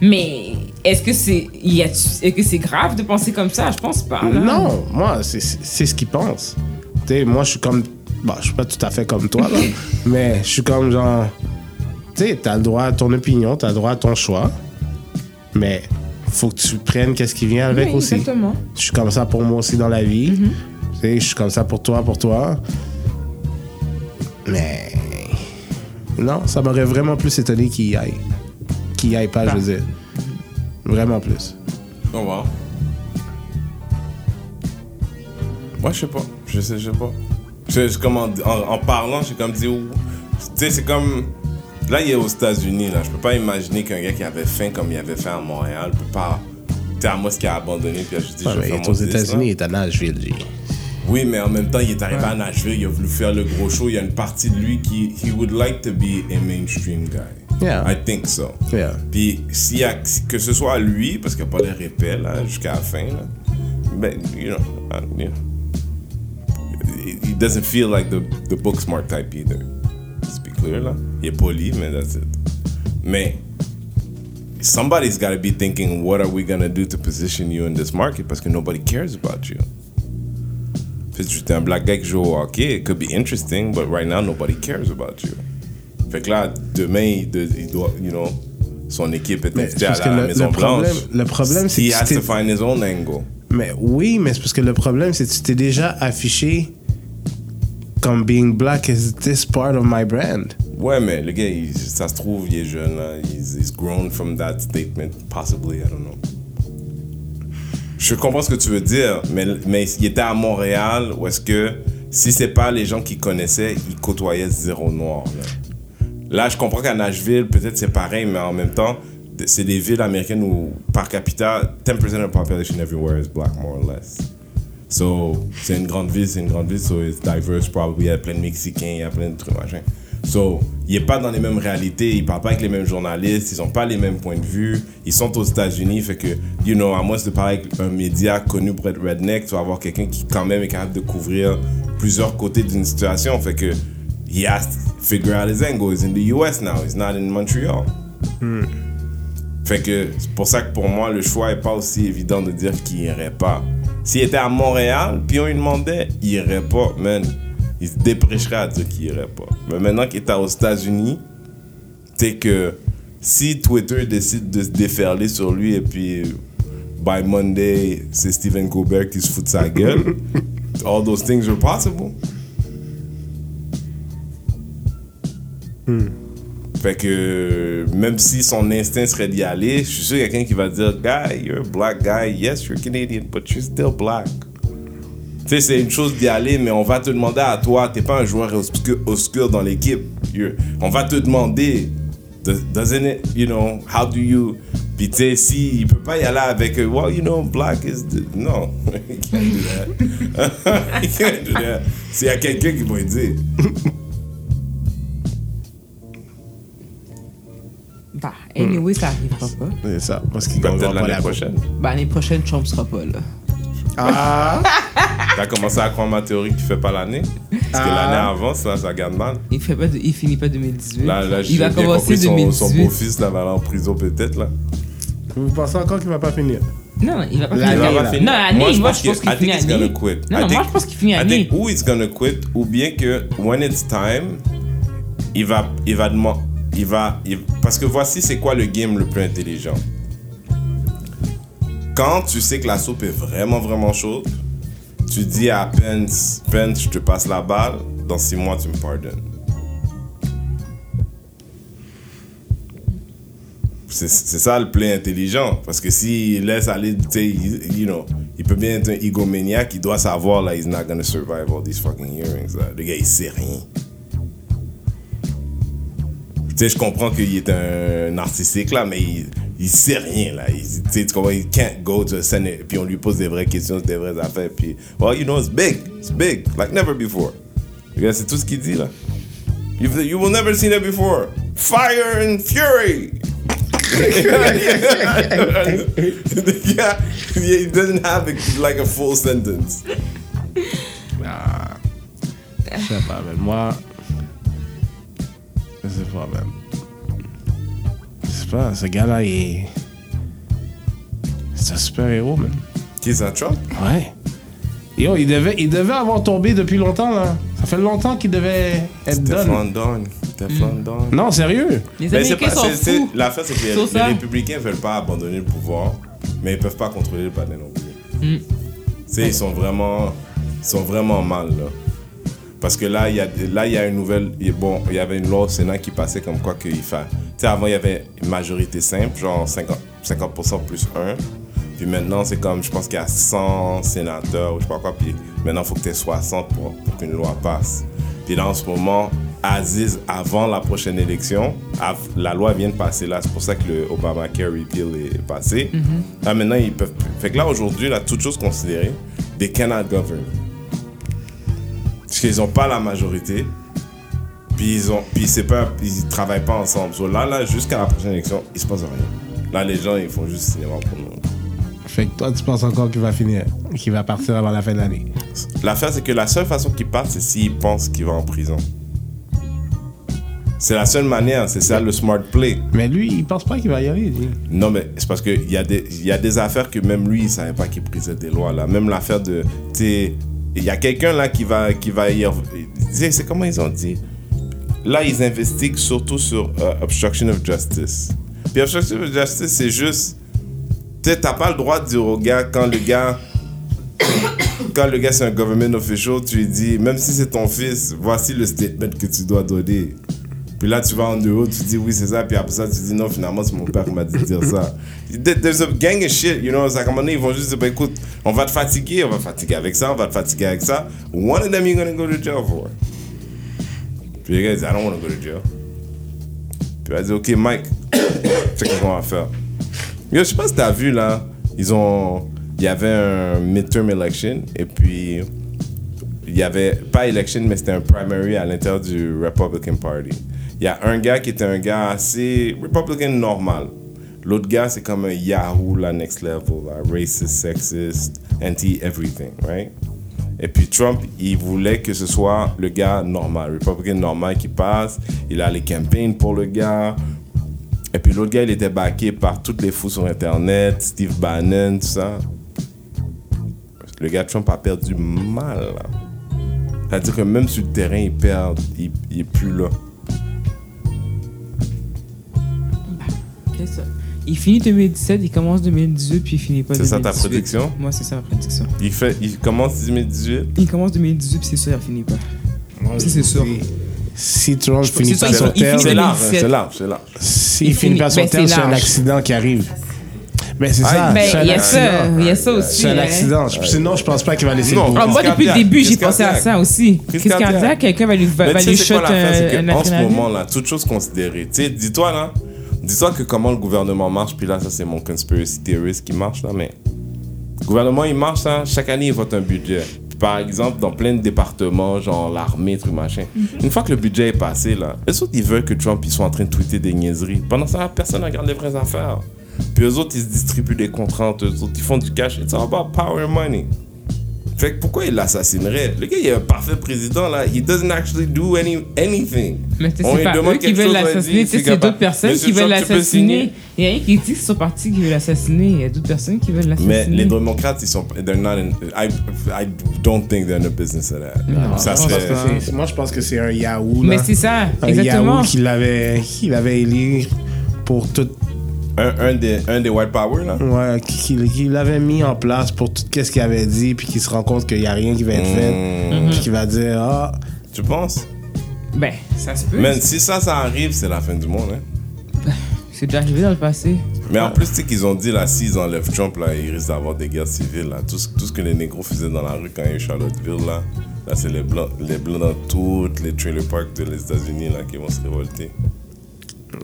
Mais est-ce que c'est est-ce que c'est grave de penser comme ça? Je pense pas. là. Non, moi, c'est- c'est c'est ce qu'il pense. Tu sais, moi, je suis comme. Bon, je suis pas tout à fait comme toi, là. mais je suis comme genre. Tu sais, t'as le droit à ton opinion, t'as le droit à ton choix. Mais faut que tu prennes qu'est-ce qui vient avec Oui, aussi. exactement. Je suis comme ça pour moi aussi dans la vie. Tu sais, je suis comme ça pour toi, pour toi. Mais. Non, ça m'aurait vraiment plus étonné qu'il y aille. Qu'il y aille pas, je veux dire. Vraiment plus. Va. voir. Moi, je sais pas. Je sais, je sais pas. Je, je- comme en, en- en parlant, j'ai comme dit. ouh. Tu sais, c'est comme. Là, il est aux États-Unis, là. Je peux pas imaginer qu'un gars qui avait faim comme il avait fait à Montréal peut pas. Tu à moi, ce qui a abandonné, puis juste dit, Ouais, je vais faire est aux mon 10, là. États-Unis, il est à Nashville, G. Oui, mais en même temps, il est arrivé à Nashville, il a voulu faire le gros show. Il y a une partie de lui qui. He would like to be a mainstream guy. Yeah. I think so. Yeah. Puis, y a, que ce soit lui, parce qu'il n'y a pas les répètes là, jusqu'à la fin, là, ben, you know, uh, you know, he- he doesn't feel like the, the book smart type either. Let's be clear, là. Il est poli, mais that's it. Mais, somebody's got to be thinking, what are we going to do to position you in this market? Parce que nobody cares about you. Fait que un black guy qui joue au hockey, it could be interesting, but right now, nobody cares about you. Fait que là, demain, il, de- il doit, you know, son équipe est invitée à la, le- Maison le problème- Blanche. le problème, c'est He que has c'était- to find his own angle. Mais oui, mais c'est parce que le problème, c'est que tu t'es déjà affiché comme being black is this part of my brand? Ouais, mais le gars, ça se trouve, il est jeune, là. He's, he's grown from that statement, possibly, I don't know. Je comprends ce que tu veux dire, mais, mais il était à Montréal, où est-ce que, si c'est pas les gens qui connaissaient, il côtoyait zéro noir, là. Je comprends qu'à Nashville, peut-être c'est pareil, mais en même temps, c'est des villes américaines où, par capita, 10% of the population everywhere is black, more or less. So, c'est une grande ville, c'est une grande ville, so it's diverse, probably. Il y a plein de Mexicains, il y a plein de trucs, machin. So, il n'est pas dans les mêmes réalités, il parle pas avec les mêmes journalistes, ils ont pas les mêmes points de vue, ils sont aux États-Unis, fait que, you know, à moins de parler avec un média connu pour être redneck, tu vas avoir quelqu'un qui, quand même, est capable de couvrir plusieurs côtés d'une situation, fait que, he has to figure out his angle. He's in the US now, he's not in Montreal. Fait que c'est pour ça que pour moi, le choix est pas aussi évident de dire qu'il irait pas. S'il était à Montréal, puis on lui demandait, il irait pas, man. Il se dépêcherait à dire qu'il irait pas. Mais maintenant qu'il est aux États-Unis, c'est que si Twitter décide de se déferler sur lui et puis by Monday, c'est Stephen Colbert qui se fout de sa gueule, all those things are possible. Fait que même si son instinct serait d'y aller, je suis sûr qu'il y a quelqu'un qui va dire Guy, you're a black guy. Yes, you're Canadian, but you're still black. Tu sais, c'est une chose d'y aller, mais on va te demander à toi, t'es pas un joueur obscur, dans l'équipe. On va te demander, does- doesn't it, you know, how do you? Puis tu sais, si il peut pas y aller avec, euh, well, you know, black is. The... Non, he can't do that. he can't do that. S'il y a quelqu'un qui va dire. Anyway, ça arrivera pas. C'est ça, parce qu'il Ben, gagnera Peut-être pas l'année la prochaine. Bah, l'année prochaine, Trump sera pas là. Ah! T'as commencé à croire ma théorie que tu fais pas l'année? Parce que Ah. l'année avant, ça, ça garde mal. Il, fait pas de- il finit pas 2018. Là, là il va commencer compris son, 2018. son beau-fils là, va aller en prison peut-être là. Vous pensez encore qu'il va pas finir? Non, il va pas finir. Non, l'année, moi, je pense qu'il I think finit he's l'année. gonna quit. Non, I non, think- moi, je pense qu'il finit I l'année. think ou he's gonna quit, ou bien que when it's time, il va, il va demander, il va, parce que voici c'est quoi le game le plus intelligent? Quand tu sais que la soupe est vraiment vraiment chaude, tu dis à Pence, Pence, je te passe la balle, dans six mois tu me pardonnes. C'est ça le play intelligent. Parce que s'il laisse aller, tu sais, you know, il peut bien être un egomaniac, il doit savoir, là, he's not gonna survive all these fucking hearings. Là. Le gars, il sait rien. Sais, je comprends qu'il est un narcissique, là, mais il, il sait rien, là. Il, tu comprends, il can't go to the Senate, puis on lui pose des vraies questions, des vraies affaires, puis, well, you know, it's big, it's big, like never before. C'est tout ce qu'il dit, là. You've, you will never seen it before. Fire and fury. yeah, he doesn't have like a full sentence. Ah. Je sais pas, man. Moi. Je sais pas, man. Je sais pas, ce gars-là, il est. C'est un super-héros, man. Qui est ça, Trump? Ouais. Yo, il devait, il devait avoir tombé depuis longtemps, là. Ça fait longtemps qu'il devait être done. Don. Don. Non, sérieux? Les Mais c'est Américains pas- sont fous. L'affaire, c'est que les, les républicains veulent pas abandonner le pouvoir, mais ils peuvent pas contrôler le panel non plus. Mm. Tu sais, ils sont vraiment, ils sont vraiment mal, là. Parce que là, il y a, là, il y a une nouvelle. et Bon, il y avait une loi au Sénat qui passait comme quoi qu'il fait. Tu sais, avant, il y avait une majorité simple, genre 50%, 50% plus 1. Puis maintenant, c'est comme, je pense qu'il y a 100 sénateurs ou je sais pas quoi. Puis maintenant, il faut que tu aies 60 pour, pour qu'une loi passe. Puis là, en ce moment, Aziz, avant la prochaine élection, la loi vient de passer là. C'est pour ça que le Obamacare repeal est passé. Là, maintenant, ils peuvent. Fait que là, aujourd'hui, là, toute chose considérée, they cannot govern. Parce qu'ils n'ont pas la majorité. Puis ils ont, puis c'est pas, ils travaillent pas ensemble. So là, là, jusqu'à la prochaine élection, il se passe rien. Là, les gens, ils font juste cinéma pour nous. Fait que toi, tu penses encore qu'il va finir, qu'il va partir avant la fin de l'année? L'affaire, c'est que la seule façon qu'il parte, c'est s'il pense qu'il va en prison. C'est la seule manière, c'est ça le smart play. Mais lui, il pense pas qu'il va y aller. lui. Non, mais c'est parce qu'il y, a des- y a des affaires que même lui, il savait pas qu'il brisait des lois. là. Même l'affaire de. Il y a quelqu'un là qui va, qui va y. C'est comment ils ont dit? Là, ils investiguent surtout sur euh, obstruction of justice. Puis obstruction of justice, c'est juste. Tu sais, t'as pas le droit de dire au gars, quand le gars. Quand le gars c'est un government official, tu lui dis, même si c'est ton fils, voici le statement que tu dois donner. Puis là, tu vas en dehors, tu dis oui, c'est ça. Puis après ça, tu dis non, finalement, c'est mon père qui m'a dit de dire ça. There- There's a gang of shit, you know. C'est à un moment donné, ils vont juste dire, bah, écoute, on va te fatiguer, on va te fatiguer avec ça, on va te fatiguer avec ça. One of them you're gonna go to jail for. Puis le gars, dit, I don't want to go to jail. Puis il va dire, ok, Mike, check ce qu'on va faire. Yo, je sais pas si t'as vu là, ils ont. Il y avait un midterm election et puis il y avait pas election mais c'était un primary à l'intérieur du Republican Party. Il y a un gars qui était un gars assez Republican normal. L'autre gars c'est comme un Yahoo la next level, là, racist, sexist, anti everything, right? Et puis Trump, il voulait que ce soit le gars normal, Republican normal qui passe. Il a les campagnes pour le gars. Et puis l'autre gars, il était backé par toutes les fous sur Internet, Steve Bannon, tout ça. Le gars Trump a perdu mal. C'est-à-dire que même sur le terrain, il perd, il, il est plus là. C'est ça. Il finit 2017, il commence 2018, puis il finit pas C'est ça ta 2018. prédiction? Moi, c'est ça ma prédiction. Il, fait, il commence 2018. Il commence 2018, puis c'est sûr, il finit pas. Ça, c'est sûr. Si Trump finit pas son terme, C'est large, 2017. c'est large, c'est large. s'il il finit pas son ben, terme, c'est un accident qui arrive. Ben c'est Ah, ça. Ben, il y a ça, il y a ça aussi. C'est un hein. accident. Sinon, je pense pas qu'il va laisser Non. moi, depuis le début, j'ai pensé à ça aussi. Crise Crise cardiaque. cardiaque, quelqu'un va lui, va, Mais lui c'est shot quoi l'affaire, un, qu'en ce moment, là, toute chose considérée, tu sais, dis-toi, là, dis-toi que comment le gouvernement marche, puis là, ça, c'est mon conspiracy theorist qui marche, là, mais le gouvernement, il marche, là, chaque année, il vote un budget. Par exemple, dans plein de départements, genre l'armée, truc machin. Une fois que le budget est passé, là, eux autres, ils veulent que Trump, soit en train de tweeter des niaiseries. Pendant ça, personne ne regarde les vraies affaires. Puis eux autres, ils se distribuent des contrats entre eux autres, ils font du cash. It's all about power and money. Fait que pourquoi il l'assassinerait? Le gars, il est un parfait président, là. He doesn't actually do any, anything. Mais c'est lui pas demande eux qui veulent l'assassiner, c'est capable. d'autres personnes Monsieur qui veulent l'assassiner. Il y a rien qui dit que c'est son parti qui veut l'assassiner. Il y a d'autres personnes qui veulent Mais l'assassiner. les démocrates, ils sont. They're not in. I, I don't think they're in the business of that. Non, ça Je pense serait. que Moi, je pense que c'est un Yahoo. Mais là. c'est ça, un exactement. Yahoo qu'il avait, qu'il avait élu pour tout. Un, un, des, un des White Power, là. Ouais, qu'il qu'il l'avait mis en place pour tout ce qu'il avait dit, puis qu'il se rend compte qu'il n'y a rien qui va être fait. Hmm. Puis qu'il va dire Ah, Tu penses? Ben, ça se peut. Man, si ça, ça arrive, c'est la fin du monde, hein. C'est déjà arrivé dans le passé. Mais en plus, tu sais qu'ils ont dit, là, s'ils enlèvent Trump, là, il risque d'avoir des guerres civiles, là. Tout, ce- tout ce que les négros faisaient dans la rue quand il y a eu Charlottesville, là. Là, c'est les blancs, les blancs dans toutes les trailer parks de les États-Unis, là, qui vont se révolter.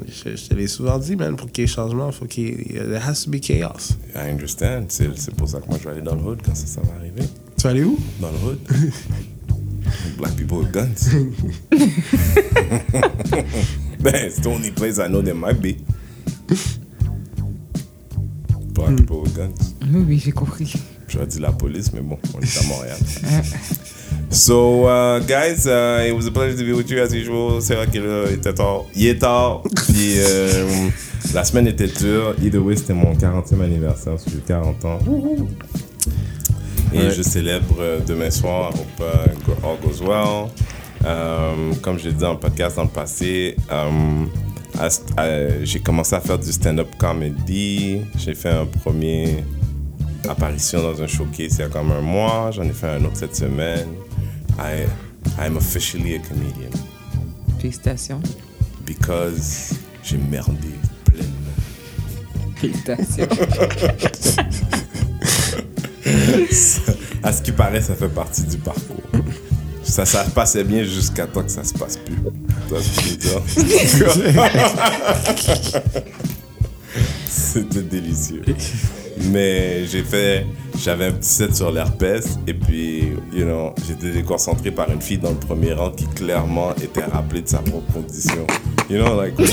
Je, je te l'ai souvent dit, man, pour qu'il y ait changement, faut qu'il y ait. There has to be chaos. I understand. C'est c'est pour ça que moi, je vais aller dans le hood quand ça, ça va arriver. Tu vas aller où? Dans le hood. Black people with guns. ben, it's the only place I know there might be. Black people with guns. Oui, oui, j'ai compris. J'aurais dit la police, mais bon, on est à Montréal. so, uh, guys, uh, it was a pleasure to be with you as usual. C'est vrai qu'il était tard. Il est tard. Puis, euh, la semaine était dure. Either way, c'était mon 40e anniversaire. J'ai 40 ans. Et Ouais. je célèbre euh, demain soir. I hope uh, all goes well. Euh, comme je l'ai dit le podcast dans le passé, euh, à- à- j'ai commencé à faire du stand-up comedy. J'ai fait un premier apparition dans un showcase il y a comme un mois. J'en ai fait un autre cette semaine. I, I'm officially a comedian Félicitations. because j'ai merdé pleinement. Félicitations. À ce qui paraît, ça fait partie du parcours. Ça, ça passait bien jusqu'à temps que ça se passe plus. C'était délicieux. Mais j'ai fait, j'avais un petit set sur l'herpès et puis, you know, j'étais déconcentré par une fille dans le premier rang qui clairement était rappelée de sa propre condition. You know, like.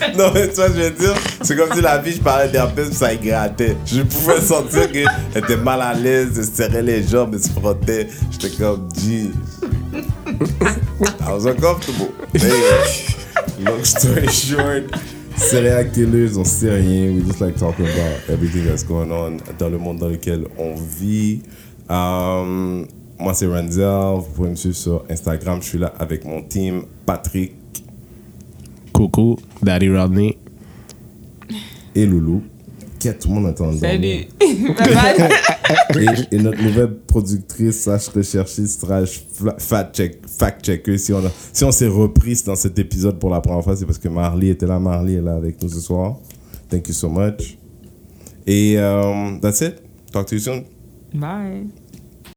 Non, mais tu vois, je veux dire, c'est comme si la fille, je parlais d'herpès, ça y grattait. Je pouvais sentir qu'elle était mal à l'aise, elle se serrait les jambes, elle se frottait. J'étais comme, gee. I was uncomfortable. Anyway, long story short, serial killers, on sait rien. We just like talking about everything that's going on dans le monde dans lequel on vit. Um, moi, c'est Renzel. Vous pouvez me suivre sur Instagram. Je suis là avec mon team. Patrick Coucou, Daddy Rodney. et Loulou. Qu'est-ce tout le monde attend Salut. et, et notre nouvelle productrice slash recherchiste slash fla- fact check fact checker si on a- si on s'est reprise dans cet épisode pour la première fois c'est parce que Marley était là Marley est là avec nous ce soir. Thank you so much. Et um, that's it. Talk to you soon. Bye.